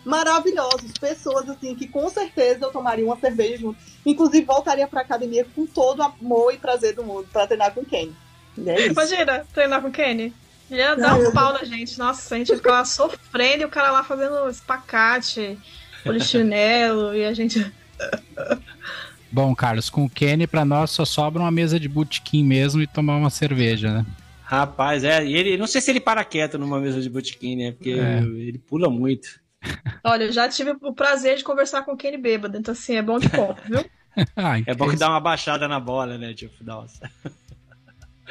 Maravilhosos, pessoas assim que com certeza eu tomaria uma cerveja junto. Inclusive voltaria pra academia com todo o amor e prazer do mundo pra treinar com quem. E é. Imagina, treinar com o Kenny. Ele ia dar um pau na gente. Nossa, a gente ia ficar lá sofrendo e o cara lá fazendo espacate, polichinelo e a gente. Bom, Carlos, com o Kenny, pra nós só sobra uma mesa de botequim mesmo e tomar uma cerveja, né? Rapaz, é, e ele, não sei se ele para quieto numa mesa de botequim, né? Porque É. ele pula muito. Olha, eu já tive o prazer de conversar com o Kenny bêbado, então assim, é bom de ponto, viu? Ah, É bom que dá uma baixada na bola, né? Tipo, nossa.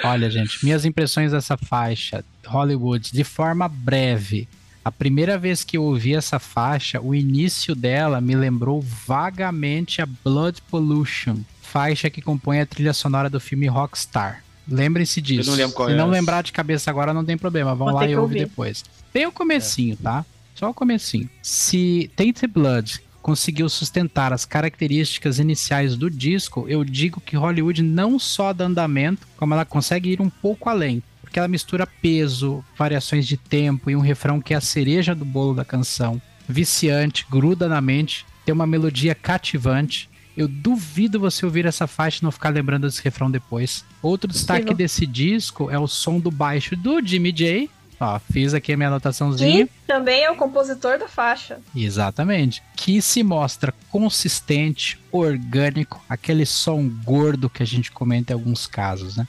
Olha, gente, minhas impressões dessa faixa, Hollywood, de forma breve. A primeira vez que eu ouvi essa faixa, o início dela me lembrou vagamente a Blood Pollution, faixa que compõe a trilha sonora do filme Rockstar. Lembrem-se disso. não lembro qual Se é não essa. lembrar de cabeça agora, não tem problema. Vão Vou lá e ouve ouvir. depois. Tem o comecinho, tá? Só o comecinho. Se Tainted Blood conseguiu sustentar as características iniciais do disco, eu digo que Hollywood não só dá andamento, como ela consegue ir um pouco além. Porque ela mistura peso, variações de tempo e um refrão que é a cereja do bolo da canção. Viciante, gruda na mente, tem uma melodia cativante. Eu duvido você ouvir essa faixa e não ficar lembrando desse refrão depois. Outro destaque Possível. desse disco é o som do baixo do Jimmy J. Ó, fiz aqui a minha anotaçãozinha. Que também é o compositor da faixa. Exatamente. Que se mostra consistente, orgânico, aquele som gordo que a gente comenta em alguns casos, né?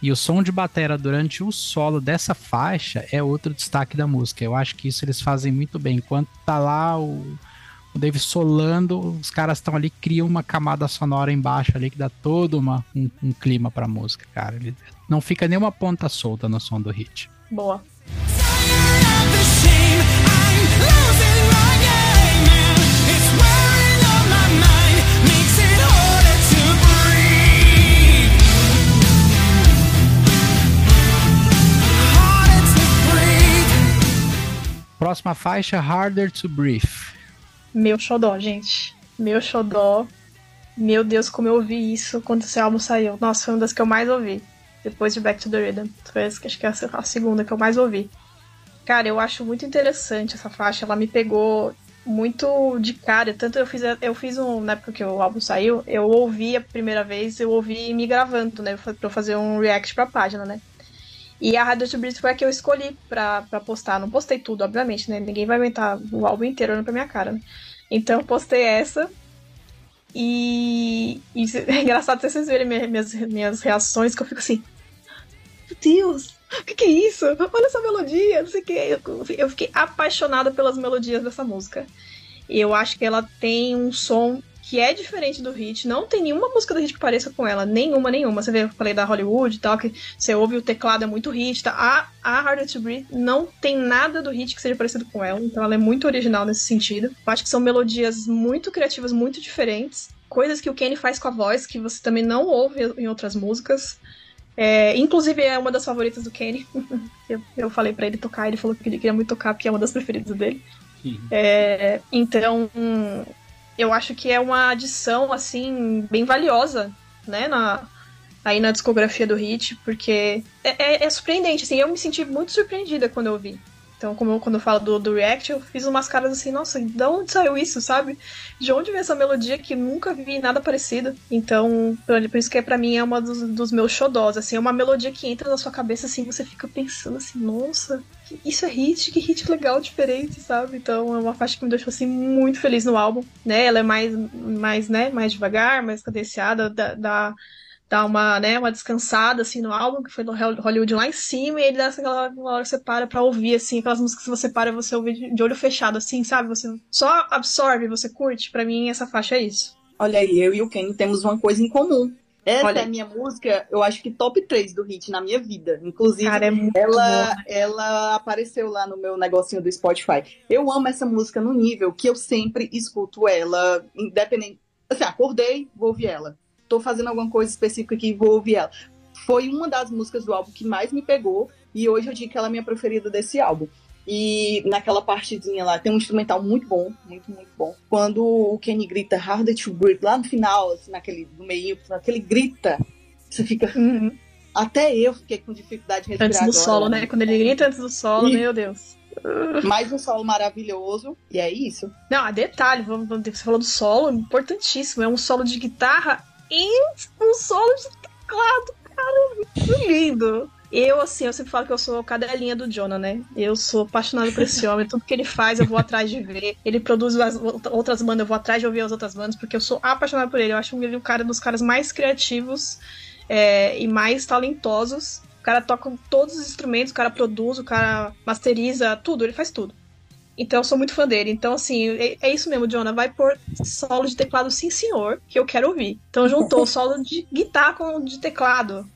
E o som de batera durante o solo dessa faixa é outro destaque da música. Eu acho que isso eles fazem muito bem. Enquanto tá lá o, o Dave solando, os caras estão ali, criam uma camada sonora embaixo ali que dá todo uma, um, um clima pra música, cara. Ele não fica nenhuma ponta solta no som do hit. Boa. Próxima faixa, Harder to Breathe. Meu xodó, gente. Meu xodó. Meu Deus, como eu ouvi isso quando esse álbum saiu. Nossa, foi uma das que eu mais ouvi. Depois de Back to the Rhythm. Foi acho que é a segunda que eu mais ouvi. Cara, eu acho muito interessante essa faixa. Ela me pegou muito de cara. Tanto eu fiz, eu fiz um. Na época que o álbum saiu, eu ouvi a primeira vez, eu ouvi me gravando, né? Pra fazer um react pra página, né? E a Harder to Breathe foi a que eu escolhi pra, pra postar. Não postei tudo, obviamente, né? Ninguém vai aguentar o álbum inteiro olhando pra minha cara, né? Então eu postei essa. E, e é engraçado vocês verem minhas, minhas reações, que eu fico assim. Meu Deus, o que, que, é isso? Olha essa melodia, não sei o que. Eu, eu fiquei apaixonada pelas melodias dessa música. E eu acho que ela tem um som que é diferente do hit. Não tem nenhuma música do hit que pareça com ela. Nenhuma, nenhuma. Você vê, eu falei da Hollywood e tal, que você ouve o teclado é muito hit. Tá? A, a Harder to Breathe não tem nada do hit que seja parecido com ela. Então ela é muito original nesse sentido. Eu acho que são melodias muito criativas, muito diferentes. Coisas que o Kenny faz com a voz que você também não ouve em outras músicas. É, inclusive é uma das favoritas do Kenny. eu, eu falei para ele tocar, ele falou que ele queria muito tocar, porque é uma das preferidas dele. Uhum. É, então, eu acho que é uma adição, assim, bem valiosa, né, na, aí na discografia do Hit, porque é, é, é surpreendente, assim, eu me senti muito surpreendida quando eu vi. Então, como eu, quando eu falo do, do React, eu fiz umas caras assim, nossa, de onde saiu isso, sabe? De onde veio essa melodia que nunca vi nada parecido? Então, por, isso que é, pra mim é uma dos, dos meus xodós, assim, é uma melodia que entra na sua cabeça, assim, você fica pensando assim, nossa, isso é hit, que hit legal, diferente, sabe? Então, é uma faixa que me deixou, assim, muito feliz no álbum, né? Ela é mais, mais né, mais devagar, mais cadenciada, da, da dá uma, né, uma descansada, assim, no álbum, que foi no Hollywood lá em cima, e ele dá aquela hora que você para pra ouvir, assim, aquelas músicas que você para você ouvir de olho fechado, assim, sabe? Você só absorve, você curte. Para mim, essa faixa é isso. Olha aí, eu e o Ken temos uma coisa em comum. Essa Olha. é a minha música, eu acho que top 3 do hit na minha vida. Inclusive, Cara, é ela, ela apareceu lá no meu negocinho do Spotify. Eu amo essa música no nível que eu sempre escuto ela, independente. Assim, acordei, vou ouvir ela tô fazendo alguma coisa específica aqui e vou ouvir ela. Foi uma das músicas do álbum que mais me pegou e hoje eu digo que ela é a minha preferida desse álbum. E naquela partidinha lá tem um instrumental muito bom, muito, muito bom. Quando o Kenny grita Harder to Breathe, lá no final, assim, naquele, no meio, naquele grita, você fica. Uhum. Até eu fiquei com dificuldade de respirar. Antes do agora, solo, né? Quando ele grita antes do solo, e... meu Deus. Mais um solo maravilhoso, e é isso. Não, a detalhe, você falou do solo, importantíssimo. É um solo de guitarra e um solo de teclado, cara, muito lindo. Eu, assim, eu sempre falo que eu sou cadelinha do Jonah, né? Eu sou apaixonada por esse homem. Tudo que ele faz, eu vou atrás de ver. Ele produz as outras bandas, eu vou atrás de ouvir as outras bandas, porque eu sou apaixonada por ele. Eu acho ele o cara dos caras mais criativos é, e mais talentosos. O cara toca todos os instrumentos, o cara produz, o cara masteriza, tudo, ele faz tudo. Então eu sou muito fã dele. Então, assim, é, é isso mesmo, Jonah. Vai por solo de teclado, sim, senhor, que eu quero ouvir. Então juntou solo de guitarra com de teclado.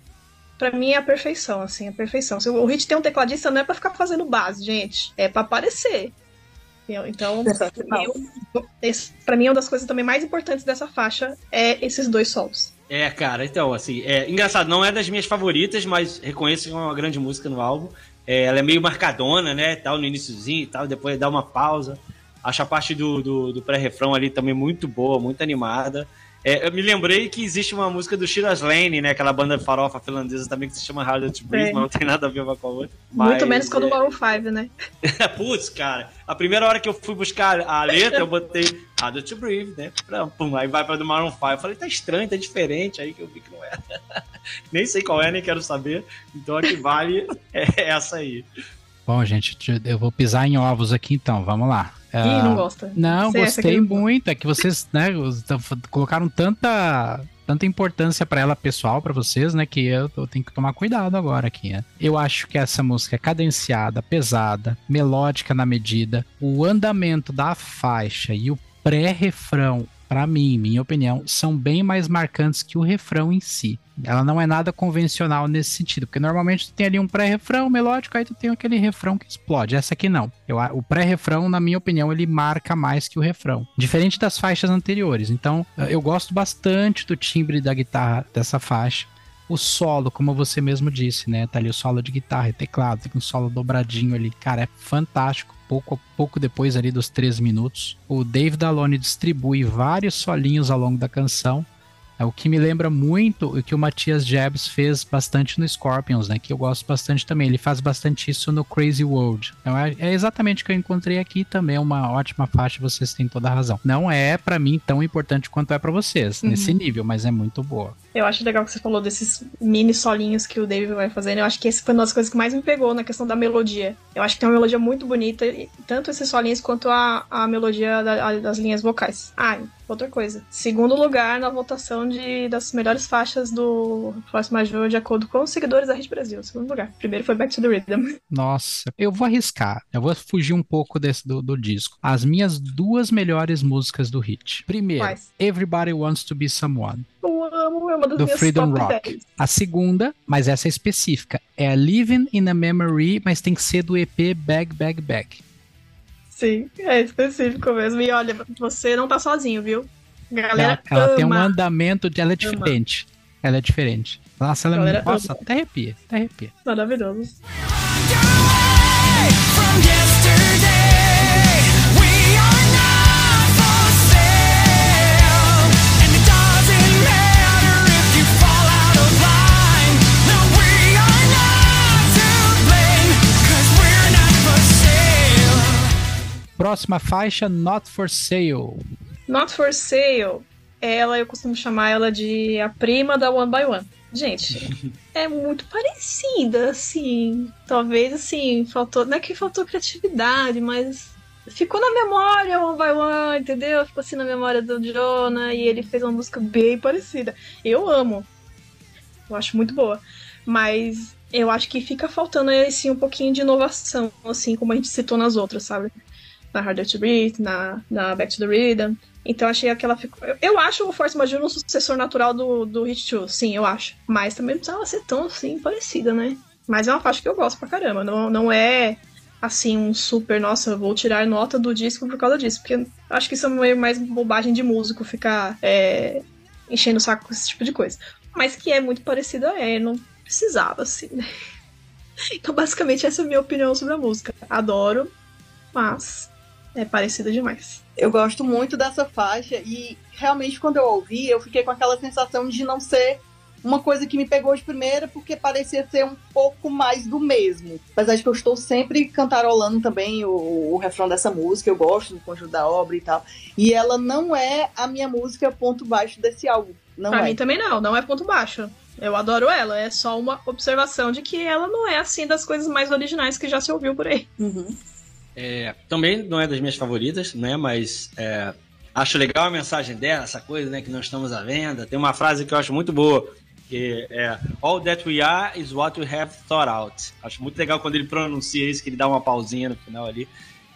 Pra mim é a perfeição, assim, a perfeição. Se o Hit tem um tecladista, não é pra ficar fazendo base, gente. É pra aparecer. Então, eu, esse, pra mim, uma das coisas também mais importantes dessa faixa é esses dois solos. É, cara, então, assim, é engraçado, não é das minhas favoritas, mas reconheço que é uma grande música no álbum. É, ela é meio marcadona, né? Tal, no iníciozinho e tal, depois dá uma pausa. Acho a parte do, do, do pré-refrão ali também muito boa, muito animada. É, eu me lembrei que existe uma música do Shiraz Lane, né? Aquela banda farofa finlandesa também que se chama Harder to Breathe, é. mas não tem nada a ver uma com a outra. Mas, Muito menos com o do Maroon 5, né? Putz, cara. A primeira hora que eu fui buscar a letra, eu botei Harder to Breathe, né? Pum, aí vai pra do Maroon 5. Eu falei, tá estranho, tá diferente. Aí que eu vi que não era. nem sei qual é, nem quero saber. Então a que vale é essa aí. Bom, gente, eu vou pisar em ovos aqui então, vamos lá. Ih, não gosta. Não, Você gostei muito. É que vocês, né, colocaram tanta tanta importância para ela pessoal para vocês, né, que eu, eu, tenho que tomar cuidado agora aqui. Né? Eu acho que essa música é cadenciada, pesada, melódica na medida, o andamento da faixa e o pré-refrão para mim, minha opinião, são bem mais marcantes que o refrão em si. Ela não é nada convencional nesse sentido, porque normalmente tu tem ali um pré-refrão melódico, aí tu tem aquele refrão que explode. Essa aqui não. Eu, o pré-refrão, na minha opinião, ele marca mais que o refrão. Diferente das faixas anteriores. Então, eu gosto bastante do timbre da guitarra dessa faixa. O solo, como você mesmo disse, né? Tá ali o solo de guitarra e teclado, tem um solo dobradinho ali. Cara, é fantástico. Pouco, pouco depois ali dos três minutos, o Dave Dalone distribui vários solinhos ao longo da canção. É o que me lembra muito o que o Matias Jebs fez bastante no Scorpions, né? Que eu gosto bastante também. Ele faz bastante isso no Crazy World. Então é, é exatamente o que eu encontrei aqui também. Uma ótima faixa, vocês têm toda a razão. Não é pra mim tão importante quanto é pra vocês, nesse nível, mas é muito boa. Eu acho legal que você falou desses mini solinhos que o David vai fazendo. Eu acho que esse foi uma das coisas que mais me pegou na questão da melodia. Eu acho que tem uma melodia muito bonita, tanto esses solinhos quanto a, a melodia da- a- das linhas vocais. Ah, outra coisa. Segundo lugar na votação de, das melhores faixas do Force Major, de acordo com os seguidores da Rede Brasil. Segundo lugar. Primeiro foi Back to the Rhythm. Nossa, eu vou arriscar. Eu vou fugir um pouco desse, do, do disco. As minhas duas melhores músicas do hit. Primeiro? Everybody Wants to Be Someone. Eu amo, é uma das do minhas Freedom Rock. 10. A segunda, mas essa é específica, é a Living in a Memory, mas tem que ser do EP Bag Bag Bag. Sim, é específico mesmo. E olha, você não tá sozinho, viu? Galera, Ela, ela tem um ama. andamento, de, ela é diferente. Ela é diferente. Nossa, ela Galera me. Nossa, ama. até arrepia, até arrepia. Maravilhoso. Próxima faixa, Not for Sale. Not for Sale, ela, eu costumo chamar ela de a prima da One by One. Gente, é muito parecida, assim. Talvez, assim, faltou. Não é que faltou criatividade, mas ficou na memória One by One, entendeu? Ficou assim na memória do Jonah e ele fez uma música bem parecida. Eu amo. Eu acho muito boa. Mas eu acho que fica faltando aí, assim, um pouquinho de inovação, assim, como a gente citou nas outras, sabe? Na Harder to Breathe, na, na Back to the Rhythm. Então achei que ela ficou. eu- acho o Force Major um sucessor natural do, do Hit 2, sim, eu acho. Mas também não precisava ser tão assim parecida, né? Mas é uma faixa que eu gosto pra caramba. Não, não é assim um super, nossa, vou tirar nota do disco por causa disso. Porque acho que isso é meio mais bobagem de músico ficar é, enchendo o saco com esse tipo de coisa. Mas que é muito parecida, é, não precisava, assim, né? Então, basicamente, essa é a minha opinião sobre a música. Adoro, mas é parecida demais. Eu gosto muito dessa faixa e realmente quando eu ouvi, eu fiquei com aquela sensação de não ser uma coisa que me pegou de primeira, porque parecia ser um pouco mais do mesmo. Apesar de que eu estou sempre cantarolando também o, o refrão dessa música, eu gosto do conjunto da obra e tal. E ela não é a minha música ponto baixo desse álbum. Não pra é. mim também não, não é ponto baixo. Eu adoro ela, é só uma observação de que ela não é assim das coisas mais originais que já se ouviu por aí. Uhum. É, também não é das minhas favoritas, né? Mas é, acho legal a mensagem dela, essa coisa, né? Que não estamos à venda. Tem uma frase que eu acho muito boa, que é All that we are is what we have thought out. Acho muito legal quando ele pronuncia isso, que ele dá uma pausinha no final ali.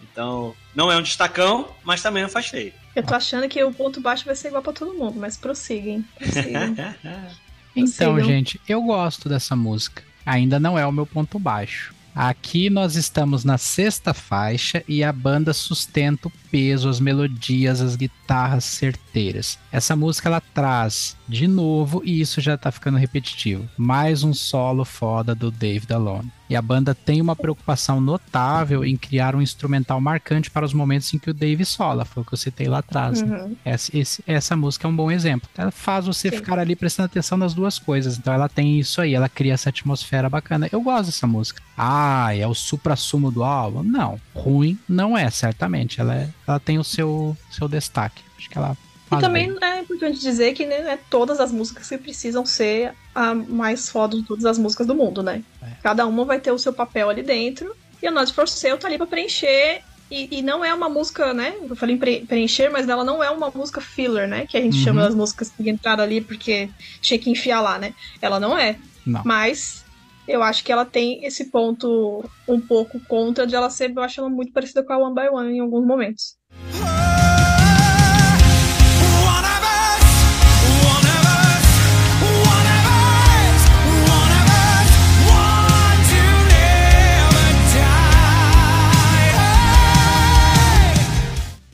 Então, não é um destacão, mas também não faz feio. Eu tô achando que o ponto baixo vai ser igual pra todo mundo, mas prossiguem. Então, gente, eu gosto dessa música. Ainda não é o meu ponto baixo. Aqui nós estamos na sexta faixa e a banda sustenta o peso, as melodias, as guitarras certeiras. Essa música ela traz de novo, e isso já tá ficando repetitivo, mais um solo foda do Dave Dalone. E a banda tem uma preocupação notável em criar um instrumental marcante para os momentos em que o Dave sola, foi o que eu citei lá atrás. né? Uhum. Essa, esse- essa música é um bom exemplo. Ela faz você Sim. ficar ali prestando atenção nas duas coisas. Então ela tem isso aí, ela cria essa atmosfera bacana. Eu gosto dessa música. Ah, é o supra-sumo do álbum? Não. Ruim não é, certamente. Ela, é- ela tem o seu, seu destaque. Acho que ela E faz também bem. é importante dizer que né, não é todas as músicas que precisam ser a mais foda de todas as músicas do mundo, né? É. Cada uma vai ter o seu papel ali dentro. E a Not For Sale tá ali pra preencher. E, e não é uma música, né? Eu falei pre- preencher, mas ela não é uma música filler, né? Que a gente Uhum. chama das músicas que entraram ali porque tinha que enfiar lá, né? Ela não é. Não. Mas eu acho que ela tem esse ponto um pouco contra de ela ser, eu acho ela muito parecida com a One by One em alguns momentos.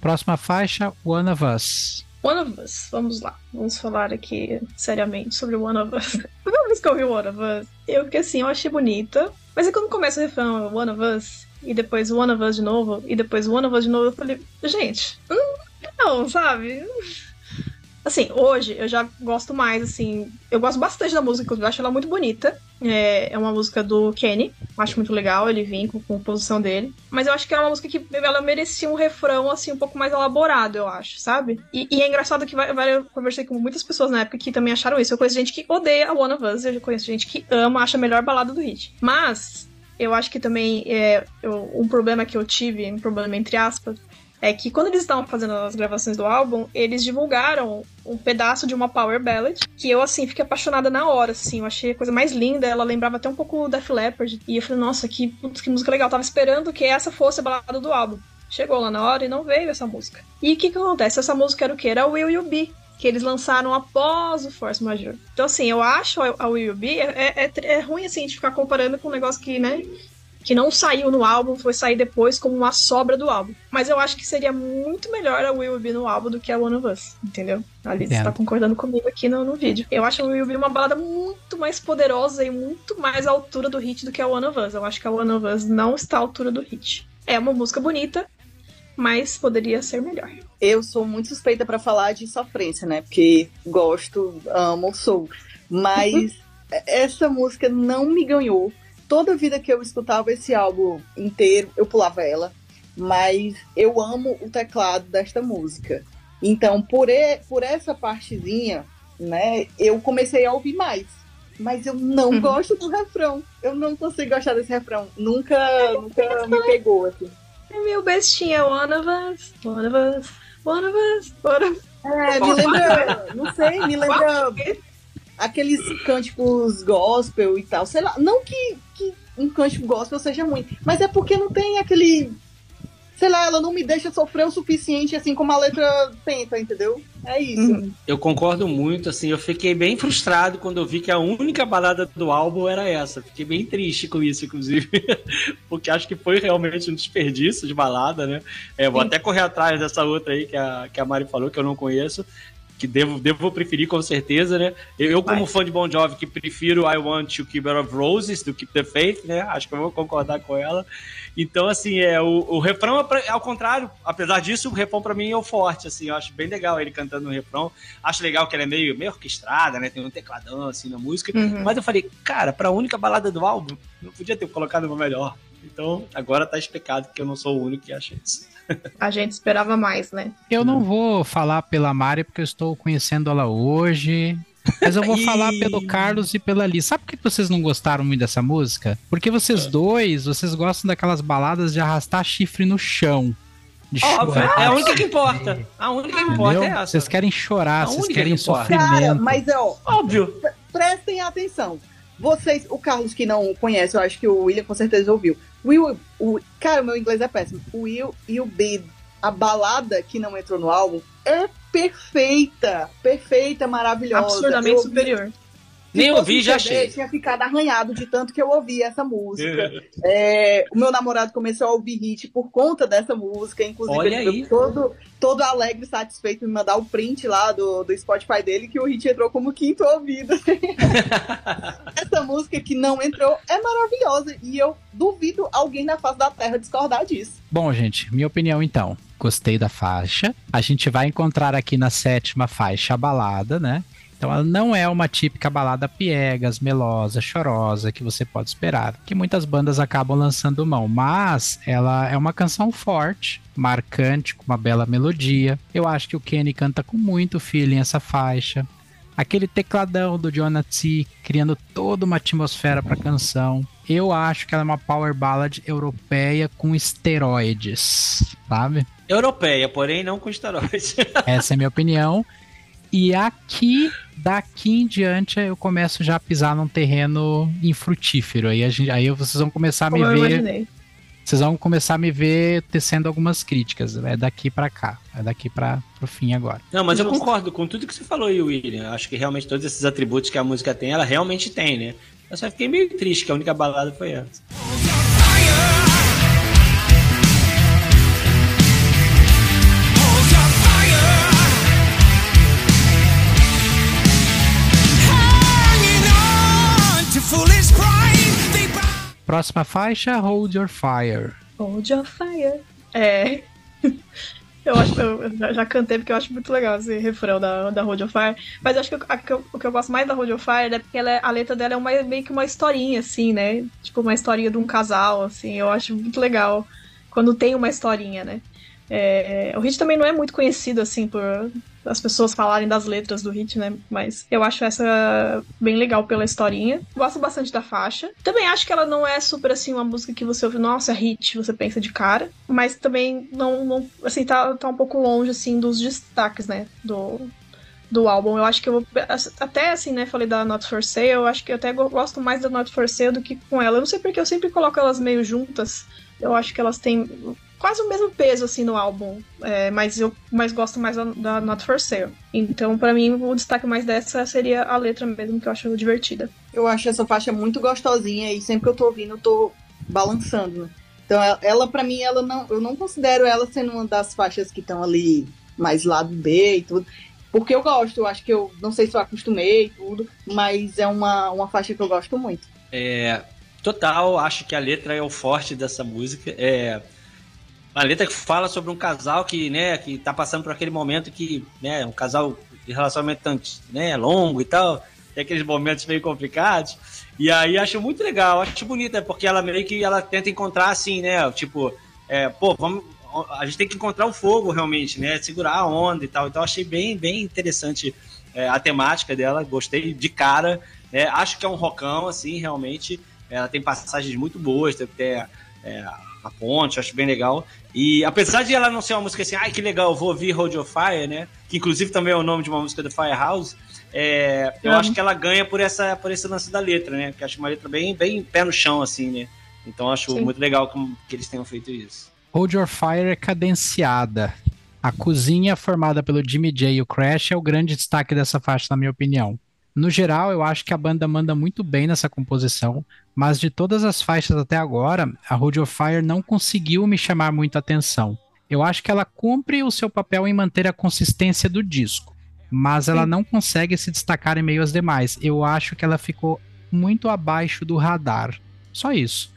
Próxima faixa, One of Us. One of Us, vamos lá. Vamos falar aqui seriamente sobre One of Us. Primeira vez que eu ouvi One of Us, eu fiquei assim, eu achei bonita. Mas aí quando começa o refrão One of Us, e depois One of Us de novo, e depois One of Us de novo, eu falei, gente, hum, não, sabe? Assim, hoje eu já gosto mais, assim. Eu gosto bastante da música, eu acho ela muito bonita. É, é uma música do Kenny, acho muito legal ele vir com a composição dele. Mas eu acho que é uma música que ela merecia um refrão, assim, um pouco mais elaborado, eu acho, sabe? E, e é engraçado que vai, vai- eu conversei com muitas pessoas na época que também acharam isso. Eu conheço gente que odeia a One of Us, eu conheço gente que ama, acha a melhor balada do hit. Mas. Eu acho que também é, eu- um problema que eu tive, um problema entre aspas, é que quando eles estavam fazendo as gravações do álbum, eles divulgaram um pedaço de uma power ballad que eu, assim, fiquei apaixonada na hora, assim. Eu achei a coisa mais linda. Ela lembrava até um pouco o Def Leppard. E eu falei, nossa, que, putz, que música legal. Eu tava esperando que essa fosse a balada do álbum. Chegou lá na hora e não veio essa música. E o que que acontece? Essa música era o quê? Era Will You Be. Que eles lançaram após o Force Major. Então, assim, eu acho a Will You Be é, é, é ruim, assim, de ficar comparando com um negócio que, né, que não saiu no álbum, foi sair depois como uma sobra do álbum. Mas eu acho que seria muito melhor a Will Be no álbum do que a One of Us, entendeu? Ali você Entendo. tá concordando comigo aqui no, no vídeo. Eu acho a Will Be uma balada muito mais poderosa e muito mais à altura do hit do que a One of Us. Eu acho que a One of Us não está à altura do hit. É uma música bonita, mas poderia ser melhor. Eu sou muito suspeita pra falar de sofrência, né? Porque gosto, amo, sou. Mas essa música não me ganhou. Toda vida que eu escutava esse álbum inteiro, eu pulava ela. Mas eu amo o teclado desta música. Então, por, e- por essa partezinha, né, eu comecei a ouvir mais. Mas eu não Uhum. gosto do refrão. Eu não consigo gostar desse refrão. Nunca, nunca me pegou, assim. É meu bestinha, One of Us, One of Us, One of Us, One of Us. É, me lembra, não sei, me lembra aqueles cânticos gospel e tal. Sei lá, não que, que um cântico gospel seja ruim, mas é porque não tem aquele. Sei lá, ela não me deixa sofrer o suficiente assim como a letra tenta, entendeu? É isso. Uhum. Eu concordo muito, assim, eu fiquei bem frustrado quando eu vi que a única balada do álbum era essa. Fiquei bem triste com isso, inclusive, porque acho que foi realmente um desperdício de balada, né? É, vou Sim. até correr atrás dessa outra aí que a, que a Mari falou, que eu não conheço, que devo, devo preferir com certeza, né? Eu, eu como fã de Bon Jovi, que prefiro I Want to Keep Out of Roses do Keep the Faith, né? Acho que eu vou concordar com ela. Então, assim, é, o, o refrão, é pra- ao contrário, apesar disso, o refrão pra mim é o forte, assim, eu acho bem legal ele cantando no refrão. Acho legal que ela é meio, meio orquestrada, né? Tem um tecladão, assim, na música. Uhum. Mas eu falei, cara, pra única balada do álbum, não podia ter colocado uma melhor. Então, agora tá explicado que eu não sou o único que acha isso. A gente esperava mais, né? Eu não vou falar pela Mari porque eu estou conhecendo ela hoje. Mas eu vou falar pelo Carlos e pela Liz. Sabe por que vocês não gostaram muito dessa música? Porque vocês dois, vocês gostam daquelas baladas de arrastar chifre no chão. De Óbvio, chorar. é a única que importa. A única que importa Entendeu? é essa. Vocês querem chorar, A vocês querem que sofrimento. Cara, mas ó, Óbvio. prestem atenção. Vocês, o Carlos que não conhece, eu acho que o William com certeza ouviu. Will, o, cara, meu inglês é péssimo. Will You Be, a balada que não entrou no álbum, é perfeita. Perfeita, maravilhosa. Absurdamente superior. Nem fosse ouvi, um já CD, achei. Tinha ficado arranhado de tanto que eu ouvi essa música. É, o meu namorado começou a ouvir hit por conta dessa música. Inclusive, Olha ele aí. ficou todo, todo alegre, satisfeito em me mandar o print lá do, do Spotify dele, que o hit entrou como quinto ouvido. essa música que não entrou é maravilhosa. E eu duvido alguém na face da Terra discordar disso. Bom, gente, minha opinião então. Gostei da faixa. A gente vai encontrar aqui na sétima faixa a balada, né? Então ela não é uma típica balada piegas, melosa, chorosa que você pode esperar, que muitas bandas acabam lançando mão, mas ela é uma canção forte, marcante, com uma bela melodia. Eu acho que o Kenny canta com muito feeling essa faixa. Aquele tecladão do Jonah T criando toda uma atmosfera para a canção. Eu acho que ela é uma power ballad europeia com esteroides, sabe? Europeia, porém não com esteroides. Essa é a minha opinião. E aqui, daqui em diante, eu começo já a pisar num terreno infrutífero. Aí, a gente, aí vocês vão começar a me Como eu ver. imaginei. Vocês vão começar a me ver tecendo algumas críticas. É daqui pra cá. É daqui para pro fim agora. Não, mas eu concordo com tudo que você falou aí, William. Acho que realmente todos esses atributos que a música tem, ela realmente tem, né? Eu só fiquei meio triste que a única balada foi essa. Próxima faixa, Hold Your Fire. Hold your fire. É. Eu acho eu já- cantei porque eu acho muito legal esse refrão da, da Hold Your Fire. Mas acho que, a que eu- o que eu gosto mais da Hold Your Fire é porque ela é- a letra dela é uma, meio que uma historinha, assim, né? Tipo, uma historinha de um casal, assim. Eu acho muito legal quando tem uma historinha, né? É, o Hit também não é muito conhecido, assim, por as pessoas falarem das letras do Hit, né? Mas eu acho essa bem legal pela historinha. Gosto bastante da faixa. Também acho que ela não é super, assim, uma música que você ouve, nossa, Hit, você pensa de cara. Mas também não, não assim, tá, tá um pouco longe, assim, dos destaques, né? Do, do álbum. Eu acho que eu vou. Até assim, né? Falei da Not For Sale, eu acho que eu até go- gosto mais da Not For Sale do que com ela. Eu não sei porque eu sempre coloco elas meio juntas. Eu acho que elas têm quase o mesmo peso assim no álbum, é, mas eu mais gosto mais da, da Not For Sale. Então, pra mim, o destaque mais dessa seria a letra mesmo, que eu acho divertida. Eu acho essa faixa muito gostosinha e sempre que eu tô ouvindo, eu tô balançando. né? Então, ela, ela para mim, ela não, eu não considero ela sendo uma das faixas que estão ali mais lado B e tudo. Porque eu gosto, eu acho que eu não sei se eu acostumei e tudo, mas é uma, uma faixa que eu gosto muito. É, total, acho que a letra é o forte dessa música. É uma letra que fala sobre um casal que, né, que tá passando por aquele momento que, né, um casal de relacionamento né, longo e tal, tem aqueles momentos meio complicados. E aí acho muito legal, acho bonita, porque ela meio que ela tenta encontrar assim, né, tipo, é, pô, vamos a gente tem que encontrar o fogo realmente, né, segurar a onda e tal. Então achei bem, bem interessante é, a temática dela, gostei de cara. né? acho que é um rockão, assim, realmente. Ela tem passagens muito boas, tem até a ponte, acho bem legal. E apesar de ela não ser uma música assim, ai que legal, eu vou ouvir Hold Your Fire, né? Que inclusive também é o nome de uma música do Firehouse. É, eu Uhum. acho que ela ganha por, essa, por esse lance da letra, né? Que acho uma letra bem, bem pé no chão, assim, né? Então acho Sim. muito legal que, que eles tenham feito isso. Hold Your Fire é cadenciada. A cozinha formada pelo Jimmy J e o Crash é o grande destaque dessa faixa, na minha opinião. No geral, eu acho que a banda manda muito bem nessa composição, mas de todas as faixas até agora, a Hold Your Fire não conseguiu me chamar muita atenção. Eu acho que ela cumpre o seu papel em manter a consistência do disco, mas ela não consegue se destacar em meio às demais. Eu acho que ela ficou muito abaixo do radar. Só isso.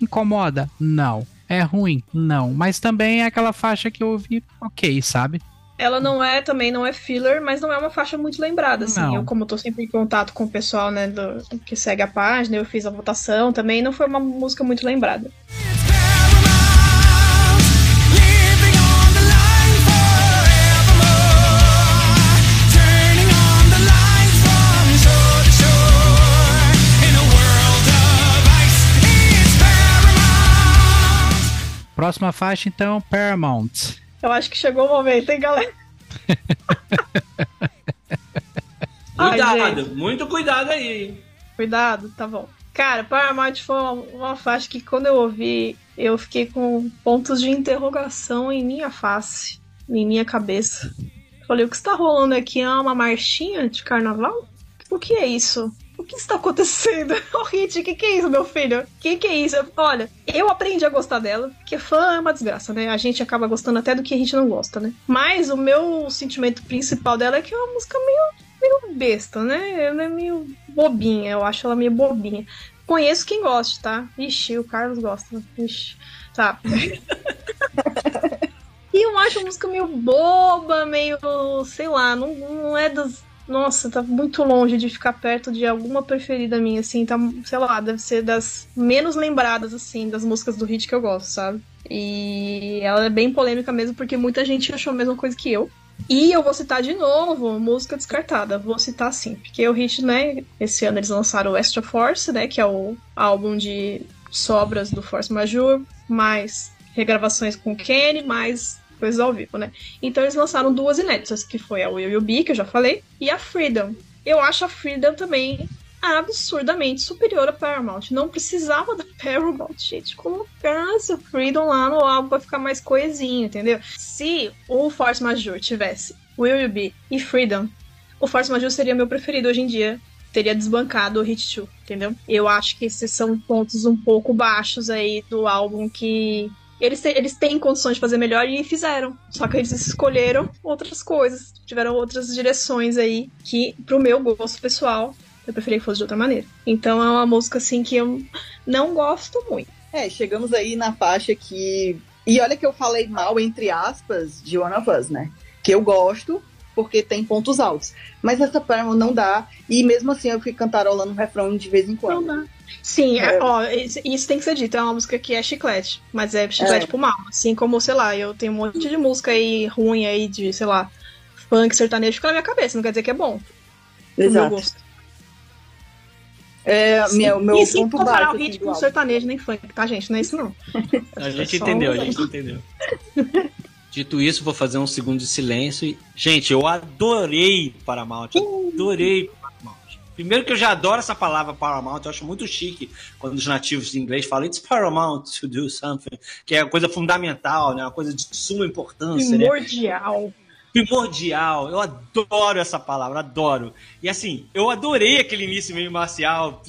Incomoda? Não. É ruim? Não. Mas também é aquela faixa que eu ouvi ok, sabe? Ela não é, também não é filler, mas não é uma faixa muito lembrada, assim. Não. Eu, como tô sempre em contato com o pessoal, né, do, que segue a página, eu fiz a votação também, não foi uma música muito lembrada. Próxima faixa, então, Paramount. Eu acho que chegou o momento, hein, galera? Ai, Cuidado, gente. muito cuidado aí? Cuidado, tá bom. Cara, Paramount foi uma, uma faixa que quando eu ouvi, eu fiquei com pontos de interrogação em minha face, em minha cabeça. Falei, o que está rolando aqui? É uma marchinha de carnaval? O que é isso? O que está acontecendo? Ô, Hit, o que, que é isso, meu filho? O que, que é isso? Olha, eu aprendi a gostar dela, porque fã é uma desgraça, né? A gente acaba gostando até do que a gente não gosta, né? Mas o meu sentimento principal dela é que é uma música meio meio besta, né? Ela é meio bobinha, eu acho ela meio bobinha. Conheço quem gosta, tá? Ixi, o Carlos gosta. Ixi, tá. e eu acho a música meio boba, meio, sei lá, não, não é das. Nossa, tá muito longe de ficar perto de alguma preferida minha, assim, tá, sei lá, deve ser das menos lembradas, assim, das músicas do hit que eu gosto, sabe? E ela é bem polêmica mesmo, porque muita gente achou a mesma coisa que eu. E eu vou citar de novo música descartada. Vou citar sim, porque o Hit, né? Esse ano eles lançaram o Extra Force, né? Que é o álbum de sobras do Force Major, mais regravações com Kenny, mais coisas ao vivo, né? Então eles lançaram duas inéditas, que foi a Will You Be, que eu já falei, e a Freedom. Eu acho a Freedom também absurdamente superior a Paramount. Não precisava da Paramount, gente. Colocasse o Freedom lá no álbum pra ficar mais coesinho, entendeu? Se o Force Major tivesse Will You Be e Freedom, o Force Major seria meu preferido hoje em dia. Teria desbancado o Hit 2, entendeu? Eu acho que esses são pontos um pouco baixos aí do álbum que eles, eles têm condições de fazer melhor e fizeram. Só que eles escolheram outras coisas, tiveram outras direções aí que, pro meu gosto pessoal, Eu preferia que fosse de outra maneira. Então é uma música assim que eu não gosto muito. É, chegamos aí na faixa que. E olha que eu falei mal, entre aspas, de One of Us, né? Que eu gosto, porque tem pontos altos. Mas essa Paramount não dá. E mesmo assim eu fico cantarolando o refrão de vez em quando. Não dá. Sim, É. é, ó, isso isso tem que ser dito. É uma música que é chiclete, mas é chiclete É. pro mal. Assim como, sei lá, eu tenho um monte de música aí ruim aí de, sei lá, funk sertanejo fica na minha cabeça. Não quer dizer que é bom. pro meu Exato. gosto. É, meu, meu e sem ponto comparar baixo o assim, ritmo do sertanejo nem funk, tá, gente? Não é isso, não. A gente Só entendeu, a gente entendeu. Dito isso, vou fazer um segundo de silêncio. e- Gente, eu adorei Paramount. Adorei Paramount. Primeiro que eu já adoro essa palavra Paramount, eu acho muito chique quando os nativos de inglês falam It's paramount to do something, que é uma coisa fundamental, né? uma coisa de suma importância, né? Primordial. Eu adoro essa palavra, adoro. E assim, eu adorei aquele início meio marcial,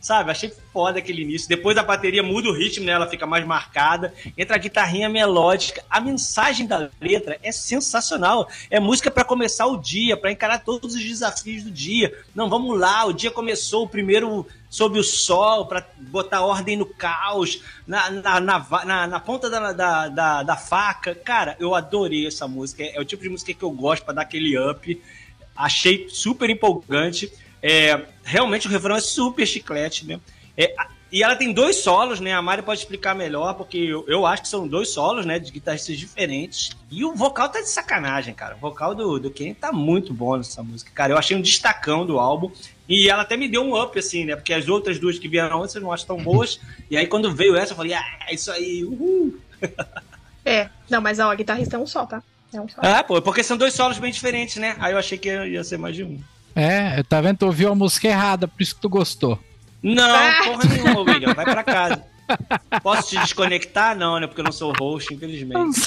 sabe? Achei foda aquele início. Depois a bateria muda o ritmo, né? Ela fica mais marcada. Entra a guitarrinha melódica. A mensagem da letra é sensacional. É música para começar o dia, para encarar todos os desafios do dia. Não, vamos lá, o dia começou o primeiro sob o sol, para botar ordem no caos, na, na, na, na- ponta da, da, da, faca. Cara, eu adorei essa música. É, é o tipo de música que eu gosto para dar aquele up. Achei super empolgante. É, realmente o refrão é super chiclete, né? É, e ela tem dois solos, né? A Mari pode explicar melhor, porque eu, eu acho que são dois solos, né? De guitarristas diferentes. E o vocal tá de sacanagem, cara. O vocal do, do Ken tá muito bom nessa música, cara. Eu achei um destacão do álbum. E ela até me deu um up, assim, né? Porque as outras duas que vieram antes eu não acho tão boas. e aí quando veio essa, eu falei, ah, é isso aí, uhul. É, não, mas ó, a guitarrista é um só, tá? É um só. Ah, pô, porque são dois solos bem diferentes, né? Aí eu achei que ia ia ser mais de um. É, tá vendo? Tu ouviu a música errada, por isso que tu gostou. Não, Ah! porra nenhuma, William. Vai pra casa. Posso te desconectar? Não, né? Porque eu não sou host, infelizmente.